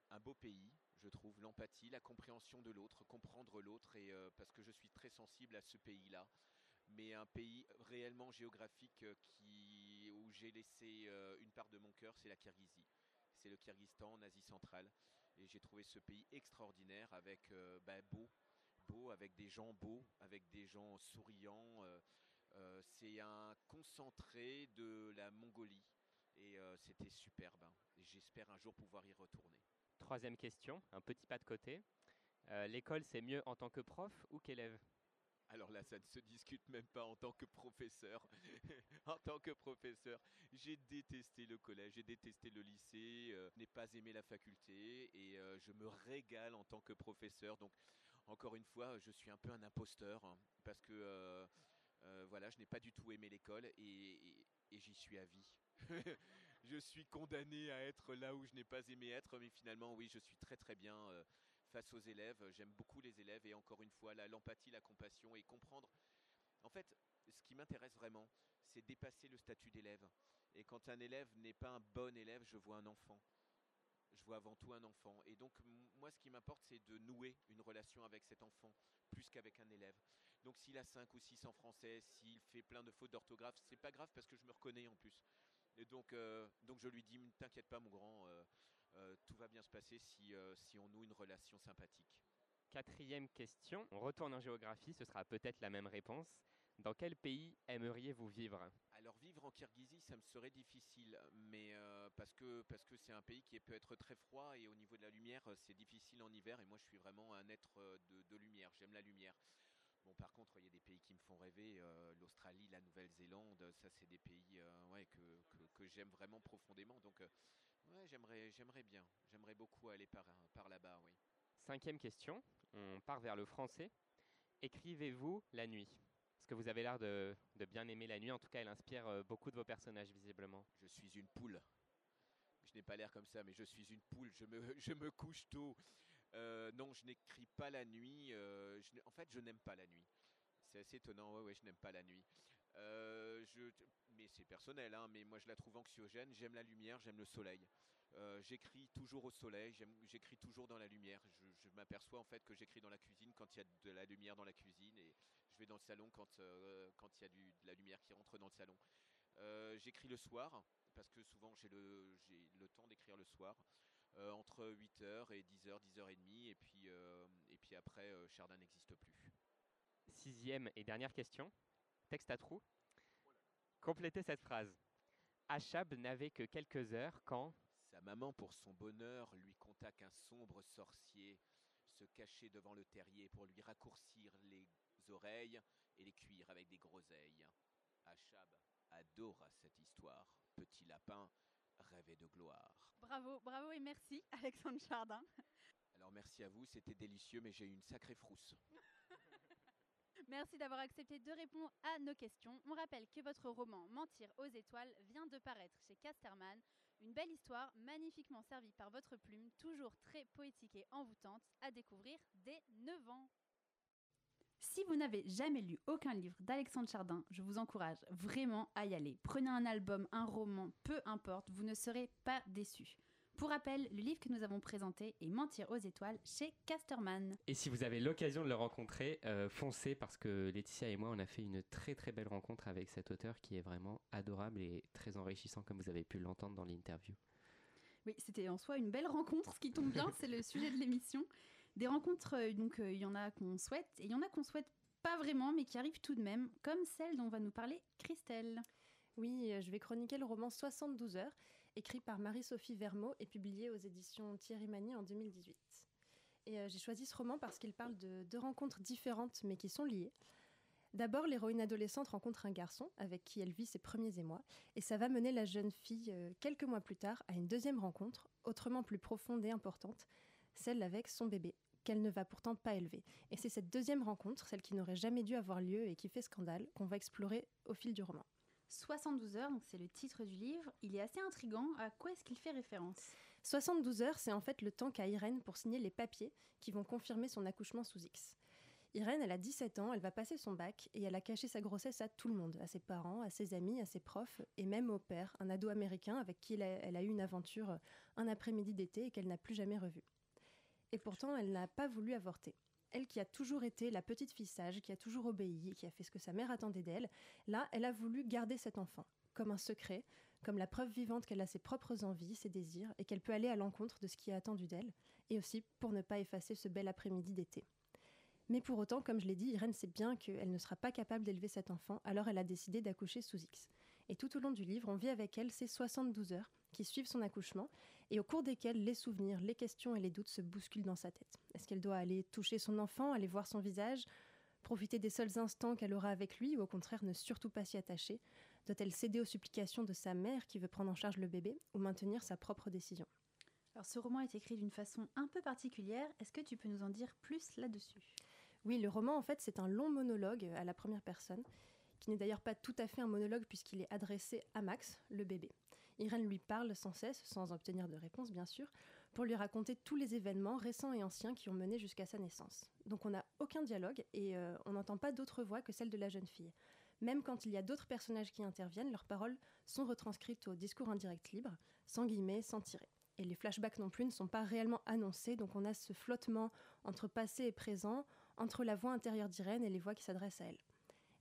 un beau pays, je trouve, l'empathie, la compréhension de l'autre, comprendre l'autre, et euh, parce que je suis très sensible à ce pays-là. Mais un pays réellement géographique euh, où j'ai laissé euh, une part de mon cœur, c'est la Kirghizie. C'est le Kyrgyzstan en Asie centrale. Et j'ai trouvé ce pays extraordinaire avec bah, beau, beau, avec des gens beaux, avec des gens souriants. c'est un concentré de la Mongolie et c'était superbe. hein. J'espère un jour pouvoir y retourner. Troisième question, un petit pas de côté. Euh, L'école, c'est mieux en tant que prof ou qu'élève? Alors là, ça ne se discute même pas en tant que professeur. en tant que professeur, j'ai détesté le collège, j'ai détesté le lycée, euh, n'ai pas aimé la faculté et euh, je me régale en tant que professeur. Donc, encore une fois, je suis un peu un imposteur hein, parce que euh, voilà, je n'ai pas du tout aimé l'école et j'y suis à vie. je suis condamné à être là où je n'ai pas aimé être, mais finalement, oui, je suis très très bien euh, face aux élèves. J'aime beaucoup les élèves et encore une fois, l'empathie, la compassion et comprendre. En fait, ce qui m'intéresse vraiment, c'est dépasser le statut d'élève. Et quand un élève n'est pas un bon élève, je vois un enfant. Je vois avant tout un enfant. Et donc, moi, ce qui m'importe, c'est de nouer une relation avec cet enfant, plus qu'avec un élève. Donc, s'il a 5 ou 6 en français, s'il fait plein de fautes d'orthographe, c'est pas grave parce que je me reconnais en plus. Et donc, euh, donc je lui dis, Ne t'inquiète pas, mon grand, euh, euh, tout va bien se passer si, si on noue une relation sympathique. Quatrième question, on retourne en géographie, ce sera peut-être la même réponse. Dans quel pays aimeriez-vous vivre? Alors vivre en Kirghizie, ça me serait difficile, mais euh, parce que parce que c'est un pays qui peut être très froid et au niveau de la lumière, c'est difficile en hiver. Et moi, je suis vraiment un être de, de lumière. J'aime la lumière. Bon, par contre, il y a des pays qui me font rêver. euh, L'Australie, la Nouvelle-Zélande, ça, c'est des pays euh, ouais, que, que, que j'aime vraiment profondément. Donc, euh, ouais, j'aimerais j'aimerais bien. J'aimerais beaucoup aller par par là-bas, oui. Cinquième question, on part vers le français. Écrivez-vous la nuit? Parce que vous avez l'air de, de bien aimer la nuit, en tout cas elle inspire beaucoup de vos personnages visiblement. Je suis une poule. Je n'ai pas l'air comme ça, mais je suis une poule. Je me, je me couche tôt. Euh, non, je n'écris pas la nuit. euh, en fait, je n'aime pas la nuit. C'est assez étonnant. Ouais, ouais, je n'aime pas la nuit. Euh, mais c'est personnel, hein, mais moi je la trouve anxiogène. J'aime la lumière, j'aime le soleil. J'écris toujours au soleil, j'écris toujours dans la lumière. Je, m'aperçois en fait que j'écris dans la cuisine quand il y a de la lumière dans la cuisine et je vais dans le salon quand il y a de la lumière qui rentre dans le salon. J'écris le soir parce que souvent j'ai le, temps d'écrire le soir entre 8h et 10h, 10h30 et puis, euh, et puis après euh, Chardin n'existe plus. Sixième et dernière question, texte à trous. Complétez cette phrase. Achab n'avait que quelques heures quand Sa maman, pour son bonheur, lui conta qu'un sombre sorcier se cachait devant le terrier pour lui raccourcir les oreilles et les cuire avec des groseilles. Achab adora cette histoire. Petit lapin rêvait de gloire. Bravo, bravo et merci Alexandre Chardin. Alors merci à vous, c'était délicieux, mais j'ai eu une sacrée frousse. Merci d'avoir accepté de répondre à nos questions. On rappelle que votre roman Mentir aux étoiles vient de paraître chez Casterman. Une belle histoire, magnifiquement servie par votre plume, toujours très poétique et envoûtante, à découvrir dès 9 ans. Si vous n'avez jamais lu aucun livre d'Alexandre Chardin, je vous encourage vraiment à y aller. Prenez un album, un roman, peu importe, vous ne serez pas déçus. Pour rappel, le livre que nous avons présenté est Mentir aux étoiles chez Casterman. Et si vous avez l'occasion de le rencontrer, euh, foncez parce que Laetitia et moi, on a fait une très très belle rencontre avec cet auteur qui est vraiment adorable et très enrichissant comme vous avez pu l'entendre dans l'interview. Oui, c'était en soi une belle rencontre, ce qui tombe bien, c'est le sujet de l'émission. Des rencontres, euh, donc euh, il y en a qu'on souhaite et il y en a qu'on souhaite pas vraiment, mais qui arrivent tout de même, comme celle dont va nous parler Christelle. Oui, euh, je vais chroniquer le roman 72 heures, écrit par Marie-Sophie Vermeau et publié aux éditions Thierry Magny en 2018. Et j'ai choisi ce roman parce qu'il parle de deux rencontres différentes mais qui sont liées. D'abord, l'héroïne adolescente rencontre un garçon avec qui elle vit ses premiers émois, et ça va mener la jeune fille, quelques mois plus tard, à une deuxième rencontre, autrement plus profonde et importante, celle avec son bébé, qu'elle ne va pourtant pas élever. Et c'est cette deuxième rencontre, celle qui n'aurait jamais dû avoir lieu et qui fait scandale, qu'on va explorer au fil du roman. 72 heures, donc c'est le titre du livre. Il est assez intrigant. À quoi est-ce qu'il fait référence? 72 heures, c'est en fait le temps qu'a Irène pour signer les papiers qui vont confirmer son accouchement sous X. Irène, elle a 17 ans, elle va passer son bac et elle a caché sa grossesse à tout le monde, à ses parents, à ses amis, à ses profs et même au père, un ado américain avec qui elle a, elle a eu une aventure un après-midi d'été et qu'elle n'a plus jamais revu. Et pourtant, elle n'a pas voulu avorter. Elle qui a toujours été la petite fille sage, qui a toujours obéi qui a fait ce que sa mère attendait d'elle, là, elle a voulu garder cet enfant, comme un secret, comme la preuve vivante qu'elle a ses propres envies, ses désirs, et qu'elle peut aller à l'encontre de ce qui est attendu d'elle, et aussi pour ne pas effacer ce bel après-midi d'été. Mais pour autant, comme je l'ai dit, Irène sait bien qu'elle ne sera pas capable d'élever cet enfant, alors elle a décidé d'accoucher sous X. Et tout au long du livre, on vit avec elle ces 72 heures qui suivent son accouchement, et au cours desquelles les souvenirs, les questions et les doutes se bousculent dans sa tête. Est-ce qu'elle doit aller toucher son enfant, aller voir son visage, profiter des seuls instants qu'elle aura avec lui, ou au contraire ne surtout pas s'y attacher? Doit-elle céder aux supplications de sa mère qui veut prendre en charge le bébé, ou maintenir sa propre décision? Alors ce roman est écrit d'une façon un peu particulière. Est-ce que tu peux nous en dire plus là-dessus? Oui, le roman, en fait, c'est un long monologue à la première personne, qui n'est d'ailleurs pas tout à fait un monologue puisqu'il est adressé à Max, le bébé. Irène lui parle sans cesse, sans obtenir de réponse bien sûr, pour lui raconter tous les événements récents et anciens qui ont mené jusqu'à sa naissance. Donc on n'a aucun dialogue et euh, on n'entend pas d'autre voix que celle de la jeune fille. Même quand il y a d'autres personnages qui interviennent, leurs paroles sont retranscrites au discours indirect libre, sans guillemets, sans tirer. Et les flashbacks non plus ne sont pas réellement annoncés, donc on a ce flottement entre passé et présent, entre la voix intérieure d'Irène et les voix qui s'adressent à elle.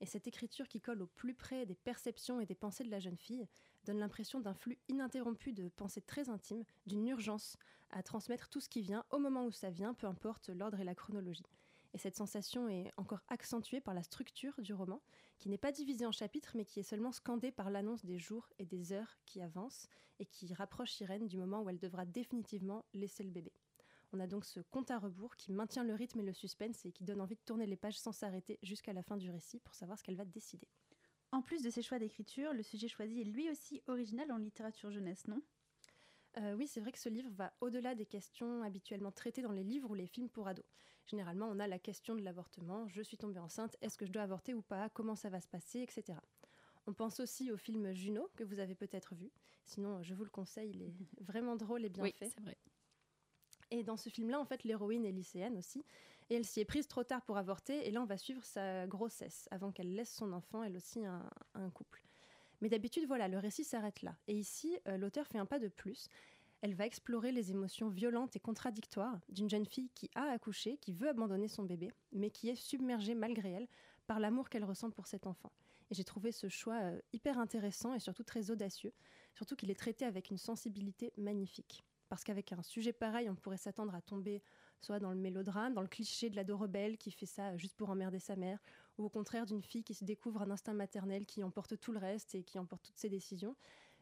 Et cette écriture qui colle au plus près des perceptions et des pensées de la jeune fille donne l'impression d'un flux ininterrompu de pensées très intimes, d'une urgence à transmettre tout ce qui vient au moment où ça vient, peu importe l'ordre et la chronologie. Et cette sensation est encore accentuée par la structure du roman, qui n'est pas divisée en chapitres, mais qui est seulement scandée par l'annonce des jours et des heures qui avancent et qui rapproche Irène du moment où elle devra définitivement laisser le bébé. On a donc ce compte à rebours qui maintient le rythme et le suspense et qui donne envie de tourner les pages sans s'arrêter jusqu'à la fin du récit pour savoir ce qu'elle va décider. En plus de ses choix d'écriture, le sujet choisi est lui aussi original en littérature jeunesse, non? Euh, oui, c'est vrai que ce livre va au-delà des questions habituellement traitées dans les livres ou les films pour ados. Généralement, on a la question de l'avortement, je suis tombée enceinte, est-ce que je dois avorter ou pas, comment ça va se passer, etc. On pense aussi au film Juno, que vous avez peut-être vu. Sinon, je vous le conseille, il est vraiment drôle et bien oui, fait. c'est vrai. Et dans ce film-là, en fait, l'héroïne est lycéenne aussi. Et elle s'y est prise trop tard pour avorter. Et là, on va suivre sa grossesse avant qu'elle laisse son enfant, elle aussi, un, un couple. Mais d'habitude, voilà, le récit s'arrête là. Et ici, euh, l'auteur fait un pas de plus. Elle va explorer les émotions violentes et contradictoires d'une jeune fille qui a accouché, qui veut abandonner son bébé, mais qui est submergée malgré elle par l'amour qu'elle ressent pour cet enfant. Et j'ai trouvé ce choix euh, hyper intéressant et surtout très audacieux, surtout qu'il est traité avec une sensibilité magnifique. Parce qu'avec un sujet pareil, on pourrait s'attendre à tomber soit dans le mélodrame, dans le cliché de l'ado rebelle qui fait ça juste pour emmerder sa mère, ou au contraire d'une fille qui se découvre un instinct maternel qui emporte tout le reste et qui emporte toutes ses décisions.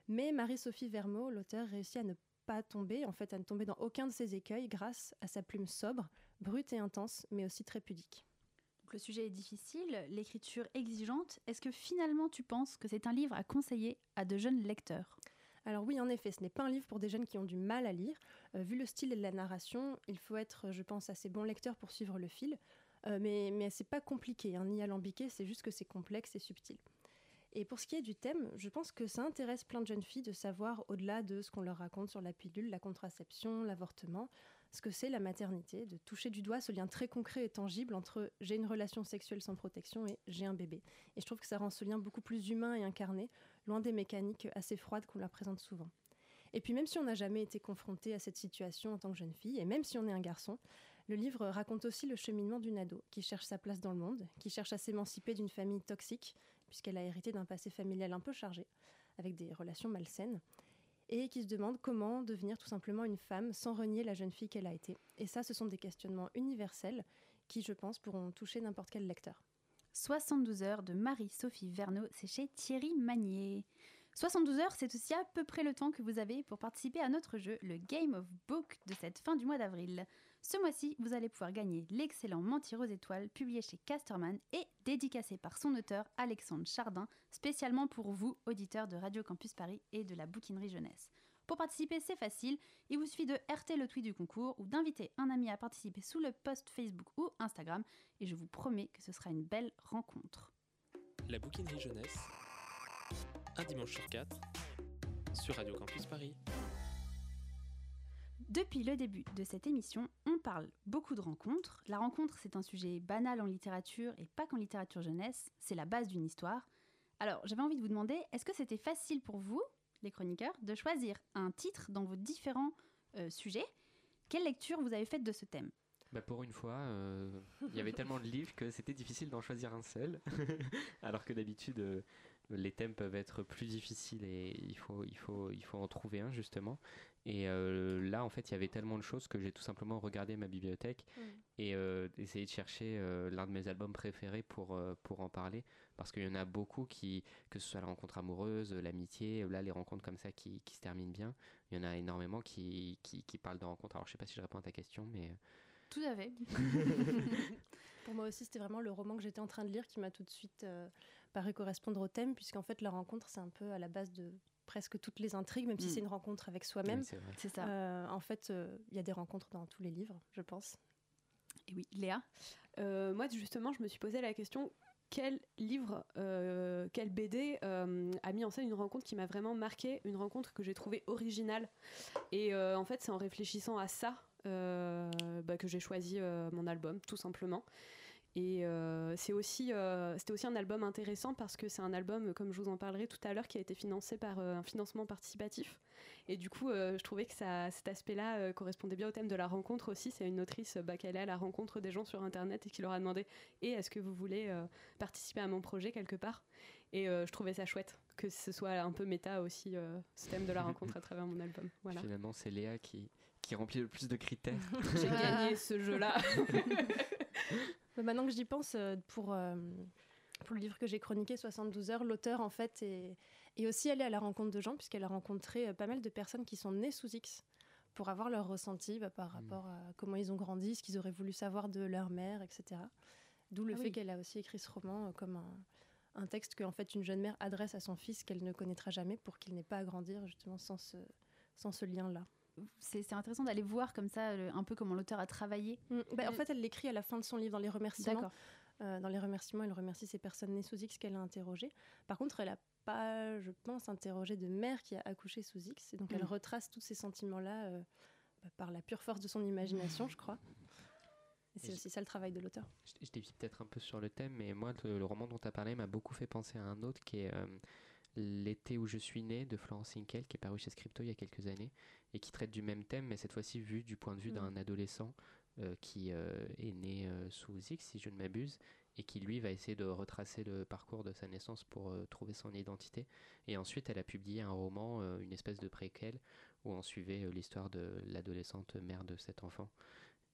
Mais Marie-Sophie Vermeau, l'auteur, réussit à ne pas tomber, en fait à ne tomber dans aucun de ces écueils grâce à sa plume sobre, brute et intense, mais aussi très pudique. Donc le sujet est difficile, l'écriture exigeante. Est-ce que finalement tu penses que c'est un livre à conseiller à de jeunes lecteurs? Alors oui, en effet, ce n'est pas un livre pour des jeunes qui ont du mal à lire. Euh, vu le style et la narration, il faut être, je pense, assez bon lecteur pour suivre le fil. Euh, mais mais c'est pas compliqué, hein, ni alambiqué, c'est juste que c'est complexe et subtil. Et pour ce qui est du thème, je pense que ça intéresse plein de jeunes filles de savoir, au-delà de ce qu'on leur raconte sur la pilule, la contraception, l'avortement, ce que c'est la maternité, de toucher du doigt ce lien très concret et tangible entre j'ai une relation sexuelle sans protection et j'ai un bébé. Et je trouve que ça rend ce lien beaucoup plus humain et incarné, loin des mécaniques assez froides qu'on leur présente souvent. Et puis même si on n'a jamais été confronté à cette situation en tant que jeune fille, et même si on est un garçon, le livre raconte aussi le cheminement d'une ado qui cherche sa place dans le monde, qui cherche à s'émanciper d'une famille toxique, puisqu'elle a hérité d'un passé familial un peu chargé, avec des relations malsaines, et qui se demande comment devenir tout simplement une femme sans renier la jeune fille qu'elle a été. Et ça, ce sont des questionnements universels qui, je pense, pourront toucher n'importe quel lecteur. 72 heures de Marie-Sophie Verneau, c'est chez Thierry Magnier. 72 heures, c'est aussi à peu près le temps que vous avez pour participer à notre jeu, le Game of Book de cette fin du mois d'avril. Ce mois-ci, vous allez pouvoir gagner l'excellent Mentir aux étoiles publié chez Casterman et dédicacé par son auteur Alexandre Chardin, spécialement pour vous, auditeurs de Radio Campus Paris et de la bouquinerie jeunesse. Pour participer, c'est facile. Il vous suffit de RT le tweet du concours ou d'inviter un ami à participer sous le post Facebook ou Instagram. Et je vous promets que ce sera une belle rencontre. La bouquinerie jeunesse, un dimanche sur quatre, sur Radio Campus Paris. Depuis le début de cette émission, on parle beaucoup de rencontres. La rencontre, c'est un sujet banal en littérature et pas qu'en littérature jeunesse, c'est la base d'une histoire. Alors, j'avais envie de vous demander, est-ce que c'était facile pour vous, les chroniqueurs, de choisir un titre dans vos différents euh, sujets? Quelle lecture vous avez faite de ce thème? Bah pour une fois, euh, il y avait tellement de livres que c'était difficile d'en choisir un seul. Alors que d'habitude, euh, les thèmes peuvent être plus difficiles et il faut, il faut, il faut en trouver un justement. Et euh, là, en fait, il y avait tellement de choses que j'ai tout simplement regardé ma bibliothèque Mm. et euh, essayé de chercher euh, l'un de mes albums préférés pour, euh, pour en parler. Parce qu'il y en a beaucoup qui, que ce soit la rencontre amoureuse, l'amitié, là, les rencontres comme ça qui, qui se terminent bien. Il y en a énormément qui, qui, qui parlent de rencontres. Alors, je sais pas si je réponds à ta question, mais. Tout à fait. Pour moi aussi, c'était vraiment le roman que j'étais en train de lire qui m'a tout de suite euh, paru correspondre au thème, puisqu'en fait, la rencontre, c'est un peu à la base de presque toutes les intrigues, même si Mm. c'est une rencontre avec soi-même. Oui, c'est ça. Euh, en fait, euh, il y a des rencontres dans tous les livres, je pense. Et oui, Léa? Euh, moi, justement, je me suis posé la question quel livre, euh, quel BD euh, a mis en scène une rencontre qui m'a vraiment marqué, une rencontre que j'ai trouvée originale? Et euh, en fait, c'est en réfléchissant à ça euh, bah, que j'ai choisi euh, mon album, tout simplement. Et euh, c'est aussi, euh, c'était aussi un album intéressant parce que c'est un album, comme je vous en parlerai tout à l'heure, qui a été financé par euh, un financement participatif. Et du coup, euh, je trouvais que ça, cet aspect-là euh, correspondait bien au thème de la rencontre aussi. C'est une autrice bah, qui allait à la rencontre des gens sur Internet et qui leur a demandé Et est-ce que vous voulez euh, participer à mon projet quelque part? Et euh, je trouvais ça chouette que ce soit un peu méta aussi, euh, ce thème de la rencontre à travers mon album. Voilà. Finalement, c'est Léa qui, qui remplit le plus de critères. J'ai gagné ce jeu-là. Mais maintenant que j'y pense, euh, pour, euh, pour le livre que j'ai chroniqué, 72 heures, l'auteur, en fait, est, est aussi allée à la rencontre de gens, puisqu'elle a rencontré euh, pas mal de personnes qui sont nées sous X pour avoir leur ressenti bah, par rapport à comment ils ont grandi, ce qu'ils auraient voulu savoir de leur mère, etc. D'où le Ah fait oui. qu'elle a aussi écrit ce roman euh, comme un, un texte qu'en fait une jeune mère adresse à son fils qu'elle ne connaîtra jamais pour qu'il n'ait pas à grandir justement sans ce, sans ce lien-là. C'est intéressant d'aller voir comme ça un peu comment l'auteur a travaillé. Mm. Bah, en fait, elle l'écrit à la fin de son livre dans les remerciements. Euh, dans les remerciements, elle remercie ces personnes nées sous X qu'elle a interrogées. Par contre, elle n'a pas, je pense, interrogé de mère qui a accouché sous X. Et donc, elle Mm. retrace tous ces sentiments-là euh, bah, par la pure force de son imagination, je crois. Et c'est aussi ça le travail de l'auteur. Je, je dévie peut-être un peu sur le thème, mais moi, le, le roman dont tu as parlé m'a beaucoup fait penser à un autre qui est euh, L'été où je suis né de Florence Hinkel, qui est paru chez Scripto il y a quelques années, et qui traite du même thème, mais cette fois-ci vu du point de vue Mm. d'un adolescent euh, qui euh, est né euh, sous X, si je ne m'abuse, et qui lui va essayer de retracer le parcours de sa naissance pour trouver son identité. Et ensuite, elle a publié un roman, une espèce de préquel, où on suivait l'histoire de l'adolescente mère de cet enfant.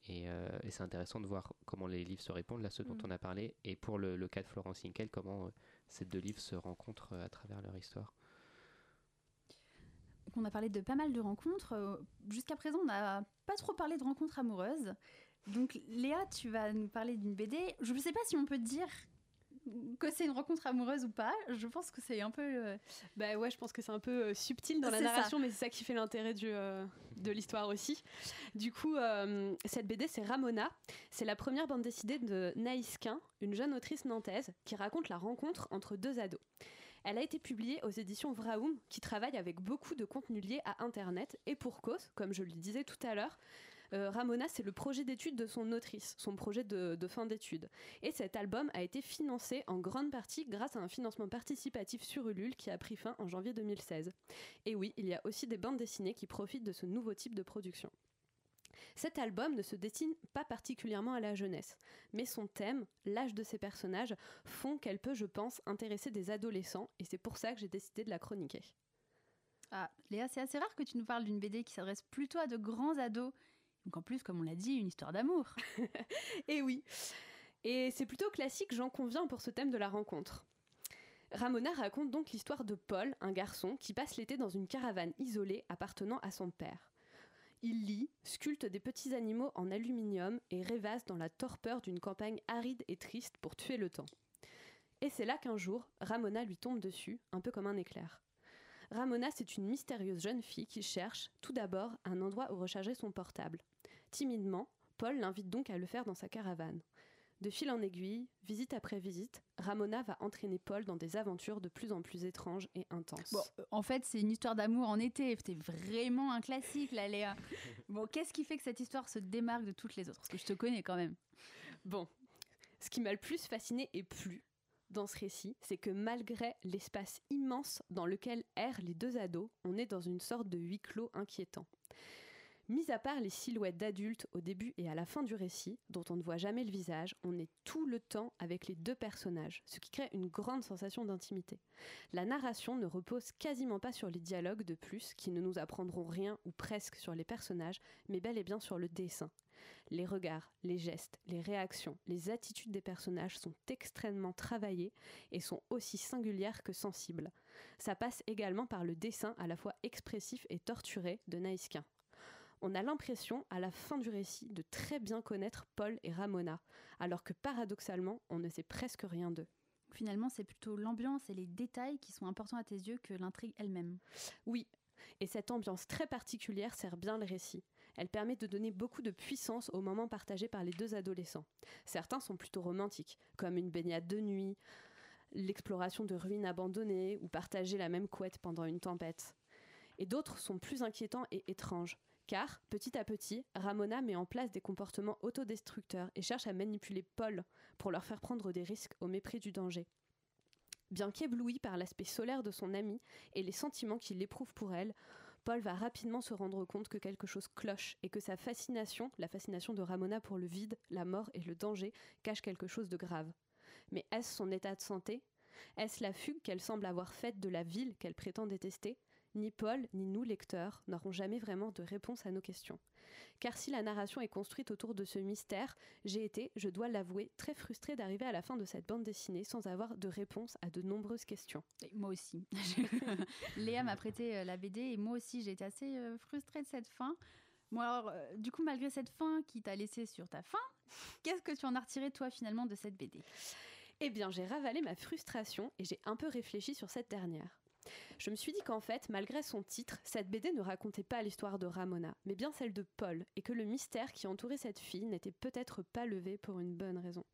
Et, euh, et c'est intéressant de voir comment les livres se répondent, là, ce dont Mm. on a parlé, et pour le, le cas de Florence Hinkel, comment euh, ces deux livres se rencontrent euh, à travers leur histoire. On a parlé de pas mal de rencontres. Euh, Jusqu'à présent, on n'a pas trop parlé de rencontres amoureuses. Donc, Léa, tu vas nous parler d'une BD. Je ne sais pas si on peut dire que c'est une rencontre amoureuse ou pas. Je pense que c'est un peu. euh, Bah ouais, je pense que c'est un peu euh, subtil dans la ça. narration, mais c'est ça qui fait l'intérêt du, euh, de l'histoire aussi. Du coup, cette BD, c'est Ramona. C'est la première bande dessinée de Naïs Quin, une jeune autrice nantaise, qui raconte la rencontre entre deux ados. Elle a été publiée aux éditions Vraoum, qui travaillent avec beaucoup de contenus liés à Internet, et pour cause, comme je le disais tout à l'heure. Euh, Ramona, c'est le projet d'étude de son autrice, son projet de, fin d'études. Et cet album a été financé en grande partie grâce à un financement participatif sur Ulule qui a pris fin en janvier 2016. Et oui, il y a aussi des bandes dessinées qui profitent de ce nouveau type de production. Cet album ne se destine pas particulièrement à la jeunesse, mais son thème, l'âge de ses personnages, font qu'elle peut, je pense, intéresser des adolescents, et c'est pour ça que j'ai décidé de la chroniquer. Ah, Léa, c'est assez rare que tu nous parles d'une BD qui s'adresse plutôt à de grands ados. Donc, en plus, comme on l'a dit, une histoire d'amour. Et oui. Et c'est plutôt classique, j'en conviens, pour ce thème de la rencontre. Ramona raconte donc l'histoire de Paul, un garçon qui passe l'été dans une caravane isolée appartenant à son père. Il lit, sculpte des petits animaux en aluminium et rêvasse dans la torpeur d'une campagne aride et triste pour tuer le temps. Et c'est là qu'un jour, Ramona lui tombe dessus, un peu comme un éclair. Ramona, c'est une mystérieuse jeune fille qui cherche, tout d'abord, un endroit où recharger son portable. Timidement, Paul l'invite donc à le faire dans sa caravane. De fil en aiguille, visite après visite, Ramona va entraîner Paul dans des aventures de plus en plus étranges et intenses. Bon, euh, en fait, c'est une histoire d'amour en été. C'est vraiment un classique, là, Léa. Bon, qu'est-ce qui fait que cette histoire se démarque de toutes les autres? Parce que je te connais quand même. Bon, ce qui m'a le plus fasciné et plu dans ce récit, c'est que malgré l'espace immense dans lequel errent les deux ados, on est dans une sorte de huis clos inquiétant. Mis à part les silhouettes d'adultes au début et à la fin du récit, dont on ne voit jamais le visage, on est tout le temps avec les deux personnages, ce qui crée une grande sensation d'intimité. La narration ne repose quasiment pas sur les dialogues de plus, qui ne nous apprendront rien ou presque sur les personnages, mais bel et bien sur le dessin. Les regards, les gestes, les réactions, les attitudes des personnages sont extrêmement travaillés et sont aussi singulières que sensibles. Ça passe également par le dessin à la fois expressif et torturé de Naïsquin. On a l'impression, à la fin du récit, de très bien connaître Paul et Ramona, alors que paradoxalement, on ne sait presque rien d'eux. Finalement, c'est plutôt l'ambiance et les détails qui sont importants à tes yeux que l'intrigue elle-même. Oui, et cette ambiance très particulière sert bien le récit. Elle permet de donner beaucoup de puissance aux moments partagés par les deux adolescents. Certains sont plutôt romantiques, comme une baignade de nuit, l'exploration de ruines abandonnées ou partager la même couette pendant une tempête. Et d'autres sont plus inquiétants et étranges, car, petit à petit, Ramona met en place des comportements autodestructeurs et cherche à manipuler Paul pour leur faire prendre des risques au mépris du danger. Bien qu'ébloui par l'aspect solaire de son amie et les sentiments qu'il éprouve pour elle, Paul va rapidement se rendre compte que quelque chose cloche et que sa fascination, la fascination de Ramona pour le vide, la mort et le danger, cache quelque chose de grave. Mais est-ce son état de santé? Est-ce la fugue qu'elle semble avoir faite de la ville qu'elle prétend détester? Ni Paul, ni nous, lecteurs, n'aurons jamais vraiment de réponse à nos questions. Car si la narration est construite autour de ce mystère, j'ai été, je dois l'avouer, très frustrée d'arriver à la fin de cette bande dessinée sans avoir de réponse à de nombreuses questions. Et moi aussi. Léa m'a prêté euh, la BD et moi aussi j'ai été assez euh, frustrée de cette fin. Bon alors, euh, du coup, malgré cette fin qui t'a laissé sur ta fin, qu'est-ce que tu en as retiré toi finalement de cette BD Eh bien, j'ai ravalé ma frustration et j'ai un peu réfléchi sur cette dernière. Je me suis dit qu'en fait, malgré son titre, cette BD ne racontait pas l'histoire de Ramona, mais bien celle de Paul, et que le mystère qui entourait cette fille n'était peut-être pas levé pour une bonne raison.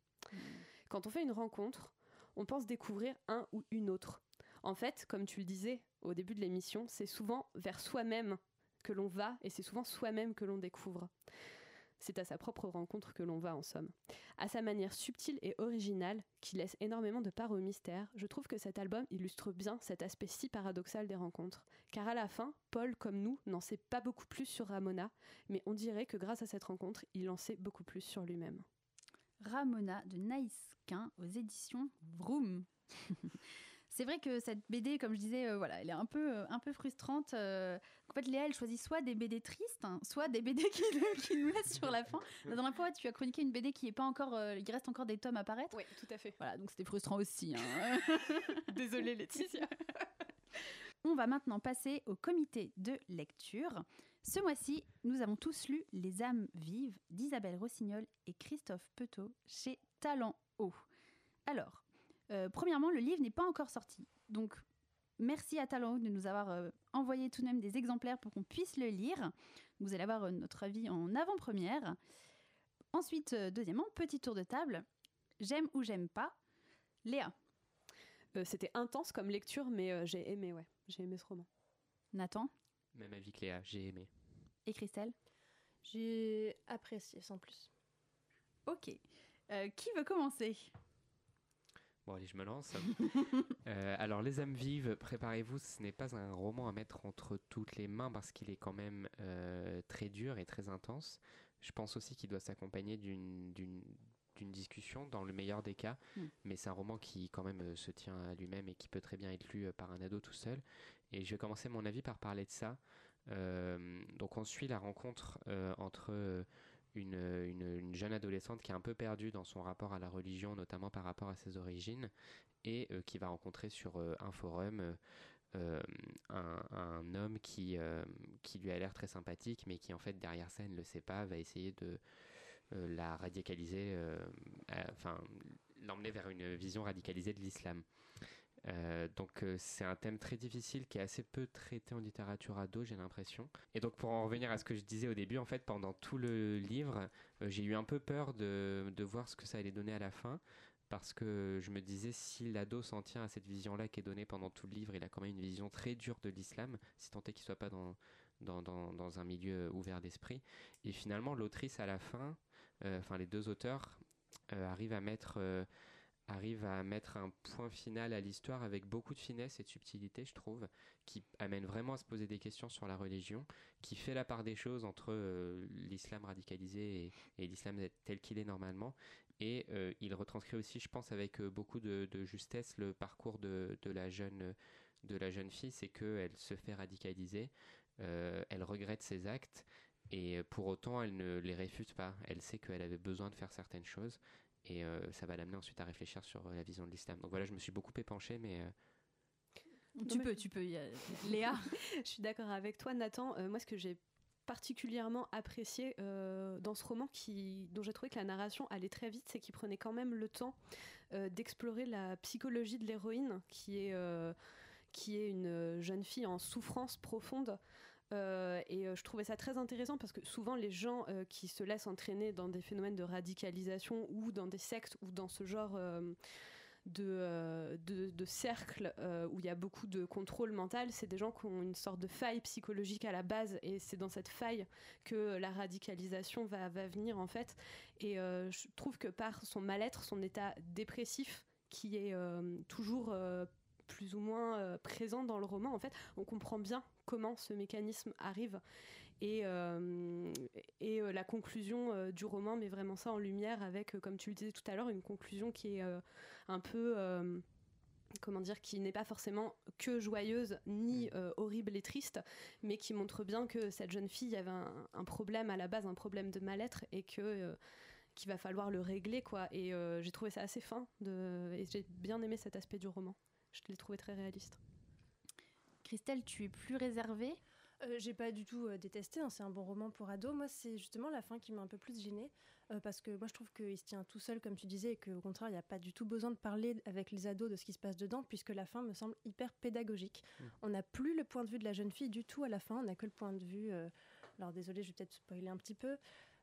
Quand on fait une rencontre, on pense découvrir un ou une autre. En fait, comme tu le disais au début de l'émission, c'est souvent vers soi-même que l'on va, et c'est souvent soi-même que l'on découvre. C'est à sa propre rencontre que l'on va en somme. À sa manière subtile et originale, qui laisse énormément de part au mystère, je trouve que cet album illustre bien cet aspect si paradoxal des rencontres. Car à la fin, Paul, comme nous, n'en sait pas beaucoup plus sur Ramona, mais on dirait que grâce à cette rencontre, il en sait beaucoup plus sur lui-même. Ramona de Naïsquin aux éditions Vroom. C'est vrai que cette BD, comme je disais, euh, voilà, elle est un peu, euh, un peu frustrante. euh. en fait, Léa, elle choisit soit des BD tristes, hein, soit des BD qui, nous- qui nous laissent sur la fin. La dernière fois, tu as chroniqué une BD qui est pas encore, euh, il reste encore des tomes à paraître. Oui, tout à fait. Voilà, donc c'était frustrant aussi. hein. Désolée Laetitia. On va maintenant passer au comité de lecture. Ce mois-ci, nous avons tous lu Les âmes vives d'Isabelle Rossignol et Christophe Petot chez Talent Haut. Alors, euh, premièrement, le livre n'est pas encore sorti. Donc, merci à Talent Haut de nous avoir euh, envoyé tout de même des exemplaires pour qu'on puisse le lire. Vous allez avoir euh, notre avis en avant-première. Ensuite, euh, deuxièmement, petit tour de table. J'aime ou j'aime pas. Léa, Euh, C'était intense comme lecture, mais euh, j'ai aimé, ouais. J'ai aimé ce roman. Nathan Même avis que Léa, j'ai aimé. et Christelle. J'ai apprécié sans plus. Ok. Euh, qui veut commencer? Bon, allez, je me lance. Euh, alors, Les âmes vives, préparez-vous, ce n'est pas un roman à mettre entre toutes les mains parce qu'il est quand même euh, très dur et très intense. Je pense aussi qu'il doit s'accompagner d'une discussion dans le meilleur des cas, Mm. mais c'est un roman qui quand même euh, se tient à lui-même et qui peut très bien être lu par un ado tout seul. Et je vais commencer mon avis par parler de ça. Euh, donc on suit la rencontre entre une, une- une jeune adolescente qui est un peu perdue dans son rapport à la religion, notamment par rapport à ses origines, et euh, qui va rencontrer sur euh, un forum euh, un, homme qui, lui a l'air très sympathique, mais qui en fait derrière ça, ne le sait pas, va essayer de la radicaliser, enfin l'emmener vers une vision radicalisée de l'islam. Euh, donc euh, c'est un thème très difficile qui est assez peu traité en littérature ado, j'ai l'impression. Et donc pour en revenir à ce que je disais au début, en fait, pendant tout le livre, euh, j'ai eu un peu peur de, de voir ce que ça allait donner à la fin. Parce que je me disais, si l'ado s'en tient à cette vision-là qui est donnée pendant tout le livre, il a quand même une vision très dure de l'islam, si tant est qu'il soit pas dans, dans, dans un milieu ouvert d'esprit. Et finalement, l'autrice à la fin, enfin les deux auteurs, arrivent à mettre arrive à mettre un point final à l'histoire avec beaucoup de finesse et de subtilité, je trouve, qui amène vraiment à se poser des questions sur la religion, qui fait la part des choses entre euh, l'islam radicalisé et, l'islam tel qu'il est normalement. Et euh, il retranscrit aussi, je pense, avec euh, beaucoup de, justesse le parcours de, la, jeune, de la jeune fille, c'est qu'elle se fait radicaliser, elle regrette ses actes. Et pour autant, elle ne les réfute pas. Elle sait qu'elle avait besoin de faire certaines choses et euh, ça va l'amener ensuite à réfléchir sur euh, la vision de l'islam. Donc voilà, je me suis beaucoup épanché, mais euh, tu peux, tu peux. Léa Je suis d'accord avec toi, Nathan. moi, ce que j'ai particulièrement apprécié dans ce roman, qui, dont j'ai trouvé que la narration allait très vite, c'est qu'il prenait quand même le temps d'explorer la psychologie de l'héroïne, qui est, qui est une jeune fille en souffrance profonde. Euh, et euh, je trouvais ça très intéressant parce que souvent les gens euh, qui se laissent entraîner dans des phénomènes de radicalisation ou dans des sectes ou dans ce genre de, de, cercle où il y a beaucoup de contrôle mental, c'est des gens qui ont une sorte de faille psychologique à la base et c'est dans cette faille que la radicalisation va, va venir en fait. Et je trouve que par son mal-être, son état dépressif qui est toujours plus ou moins présent dans le roman, en fait, on comprend bien comment ce mécanisme arrive. Et, euh, et euh, la conclusion euh, du roman met vraiment ça en lumière avec, comme tu le disais tout à l'heure, une conclusion qui est un peu comment dire, qui n'est pas forcément que joyeuse ni mm. horrible et triste, mais qui montre bien que cette jeune fille avait un, problème à la base, un problème de mal-être et que qu'il va falloir le régler quoi. Et j'ai trouvé ça assez fin de, et j'ai bien aimé cet aspect du roman. Je l'ai trouvé très réaliste. Christelle, tu es plus réservée? Euh, j'ai pas du tout euh, détesté, hein, c'est un bon roman pour ado. Moi, c'est justement la fin qui m'a un peu plus gênée, euh, parce que moi, je trouve qu'il se tient tout seul, comme tu disais, et qu'au contraire, il n'y a pas du tout besoin de parler avec les ados de ce qui se passe dedans, puisque la fin me semble hyper pédagogique. Mmh. On n'a plus le point de vue de la jeune fille du tout à la fin, on n'a que le point de vue, alors désolé, je vais peut-être spoiler un petit peu,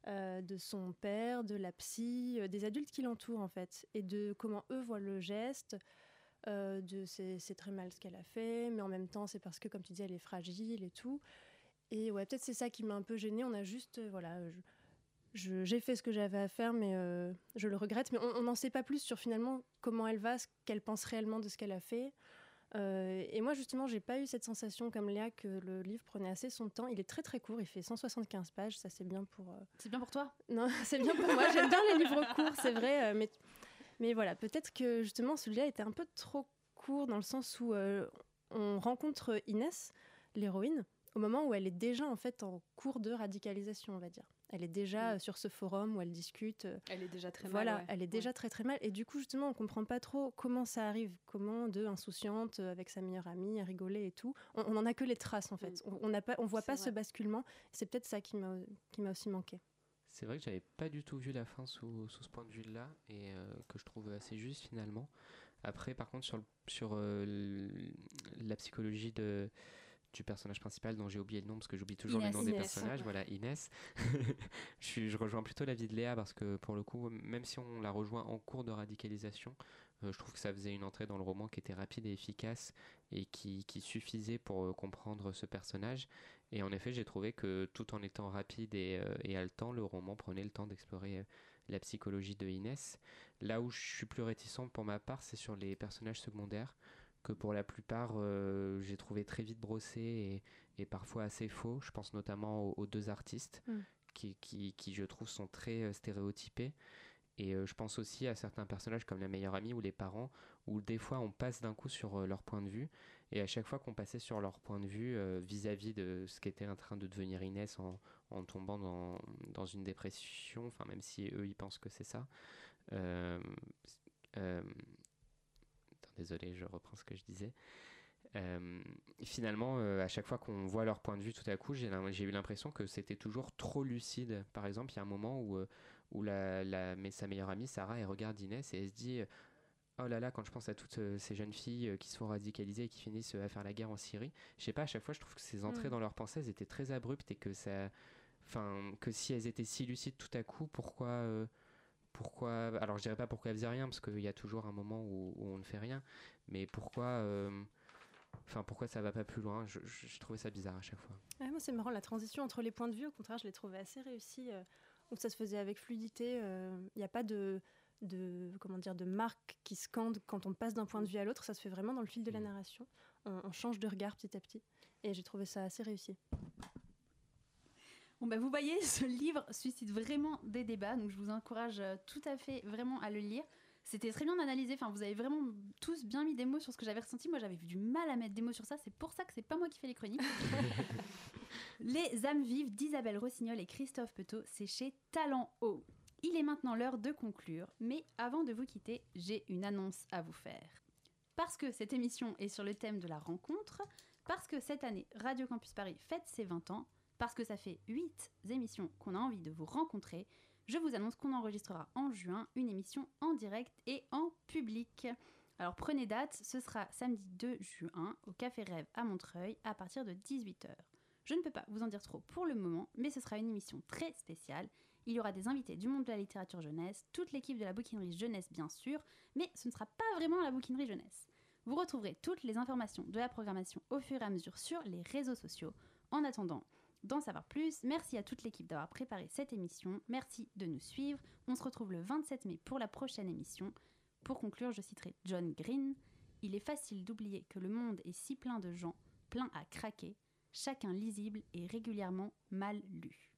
de son père, de la psy, des adultes qui l'entourent en fait, et de comment eux voient le geste. Euh, de c'est très mal ce qu'elle a fait, mais en même temps c'est parce que comme tu dis elle est fragile et tout. Et ouais peut-être c'est ça qui m'a un peu gênée. On a juste euh, voilà j'ai fait ce que j'avais à faire, mais euh, je le regrette. Mais on n'en sait pas plus sur finalement comment elle va, ce qu'elle pense réellement de ce qu'elle a fait. et moi, justement, j'ai pas eu cette sensation comme Léa que le livre prenait assez son temps. Il est très très court, il fait 175 pages, ça c'est bien pour. C'est bien pour toi? Non, c'est bien pour moi. J'aime bien les livres courts, c'est vrai, mais mais voilà, peut-être que justement celui-là était un peu trop court dans le sens où euh, on rencontre Inès, l'héroïne, au moment où elle est déjà en fait en cours de radicalisation, on va dire. Elle est déjà mm. sur ce forum où elle discute. Euh, elle est déjà très voilà, mal. Voilà, elle est déjà très très mal. Et du coup, justement, on comprend pas trop comment ça arrive. Comment de insouciante euh, avec sa meilleure amie, à rigoler et tout. On n'en a que les traces en fait. Mm. On, n'a pas, on voit pas ce basculement. C'est peut-être ça qui m'a aussi manqué. C'est vrai que j'avais pas du tout vu la fin sous, sous ce point de vue-là et euh, que je trouve assez juste finalement. Après, par contre, sur, sur euh, la psychologie de, du personnage principal dont j'ai oublié le nom parce que j'oublie toujours le nom des personnages, voilà Inès. je, je, rejoins plutôt l'avis de Léa parce que pour le coup, même si on la rejoint en cours de radicalisation, euh, je trouve que ça faisait une entrée dans le roman qui était rapide et efficace et qui, qui suffisait pour comprendre ce personnage. Et en effet, j'ai trouvé que tout en étant rapide et, euh, et haletant, le roman prenait le temps d'explorer euh, la psychologie de Inès. Là où je suis plus réticent pour ma part, c'est sur les personnages secondaires, que pour la plupart, euh, j'ai trouvé très vite brossés et, et, parfois assez faux. Je pense notamment aux, deux artistes, mm. qui, qui, qui, je trouve, sont très stéréotypés. Et je pense aussi à certains personnages comme la meilleure amie ou les parents, où des fois on passe d'un coup sur leur point de vue et à chaque fois qu'on passait sur leur point de vue euh, vis-à-vis de ce qu'était en train de devenir Inès en, tombant dans, dans, une dépression, enfin même si eux ils pensent que c'est ça. Euh, euh, désolé, je reprends ce que je disais. finalement, à chaque fois qu'on voit leur point de vue, tout à coup, j'ai eu l'impression que c'était toujours trop lucide. Par exemple, il y a un moment où, où la, la, sa meilleure amie, Sarah, elle regarde Inès et elle se dit oh là là, quand je pense à toutes euh, ces jeunes filles euh, qui se font radicaliser et qui finissent euh, à faire la guerre en Syrie, je sais pas, à chaque fois, je trouve que ces entrées Mm. dans leurs pensées, elles étaient très abruptes et que ça. Enfin, que si elles étaient si lucides tout à coup, pourquoi. euh, pourquoi. Alors, je dirais pas pourquoi elles faisaient rien, parce qu'il y a toujours un moment où, où on ne fait rien, mais pourquoi. euh, Enfin, pourquoi ça va pas plus loin? Je, je, je trouvais ça bizarre à chaque fois. Ouais, moi, c'est marrant, la transition entre les points de vue, au contraire, je l'ai trouvée assez réussie. euh, où ça se faisait avec fluidité. Il n'y a pas de, de, comment dire, de marque qui scande quand on passe d'un point de vue à l'autre. Ça se fait vraiment dans le fil de la Mm. narration. On, on change de regard petit à petit. Et j'ai trouvé ça assez réussi. Bon bah vous voyez, ce livre suscite vraiment des débats, donc je vous encourage euh, tout à fait vraiment à le lire. C'était très bien analysé, enfin vous avez vraiment tous bien mis des mots sur ce que j'avais ressenti. Moi j'avais eu du mal à mettre des mots sur ça, c'est pour ça que c'est pas moi qui fais les chroniques. les âmes vives d'Isabelle Rossignol et Christophe Petot, c'est chez Talent Haut. Il est maintenant l'heure de conclure, mais avant de vous quitter, j'ai une annonce à vous faire. Parce que cette émission est sur le thème de la rencontre, parce que cette année Radio Campus Paris fête ses 20 ans, parce que ça fait 8 émissions qu'on a envie de vous rencontrer, je vous annonce qu'on enregistrera en juin une émission en direct et en public. Alors prenez date, ce sera samedi 2 juin au Café Rêve à Montreuil à partir de 18h. Je ne peux pas vous en dire trop pour le moment, mais ce sera une émission très spéciale. Il y aura des invités du monde de la littérature jeunesse, toute l'équipe de la bouquinerie jeunesse bien sûr, mais ce ne sera pas vraiment la bouquinerie jeunesse. Vous retrouverez toutes les informations de la programmation au fur et à mesure sur les réseaux sociaux. En attendant, d'en savoir plus. Merci à toute l'équipe d'avoir préparé cette émission. Merci de nous suivre. On se retrouve le 27 mai pour la prochaine émission. Pour conclure, je citerai John Green. Il est facile d'oublier que le monde est si plein de gens, plein à craquer, chacun lisible et régulièrement mal lu.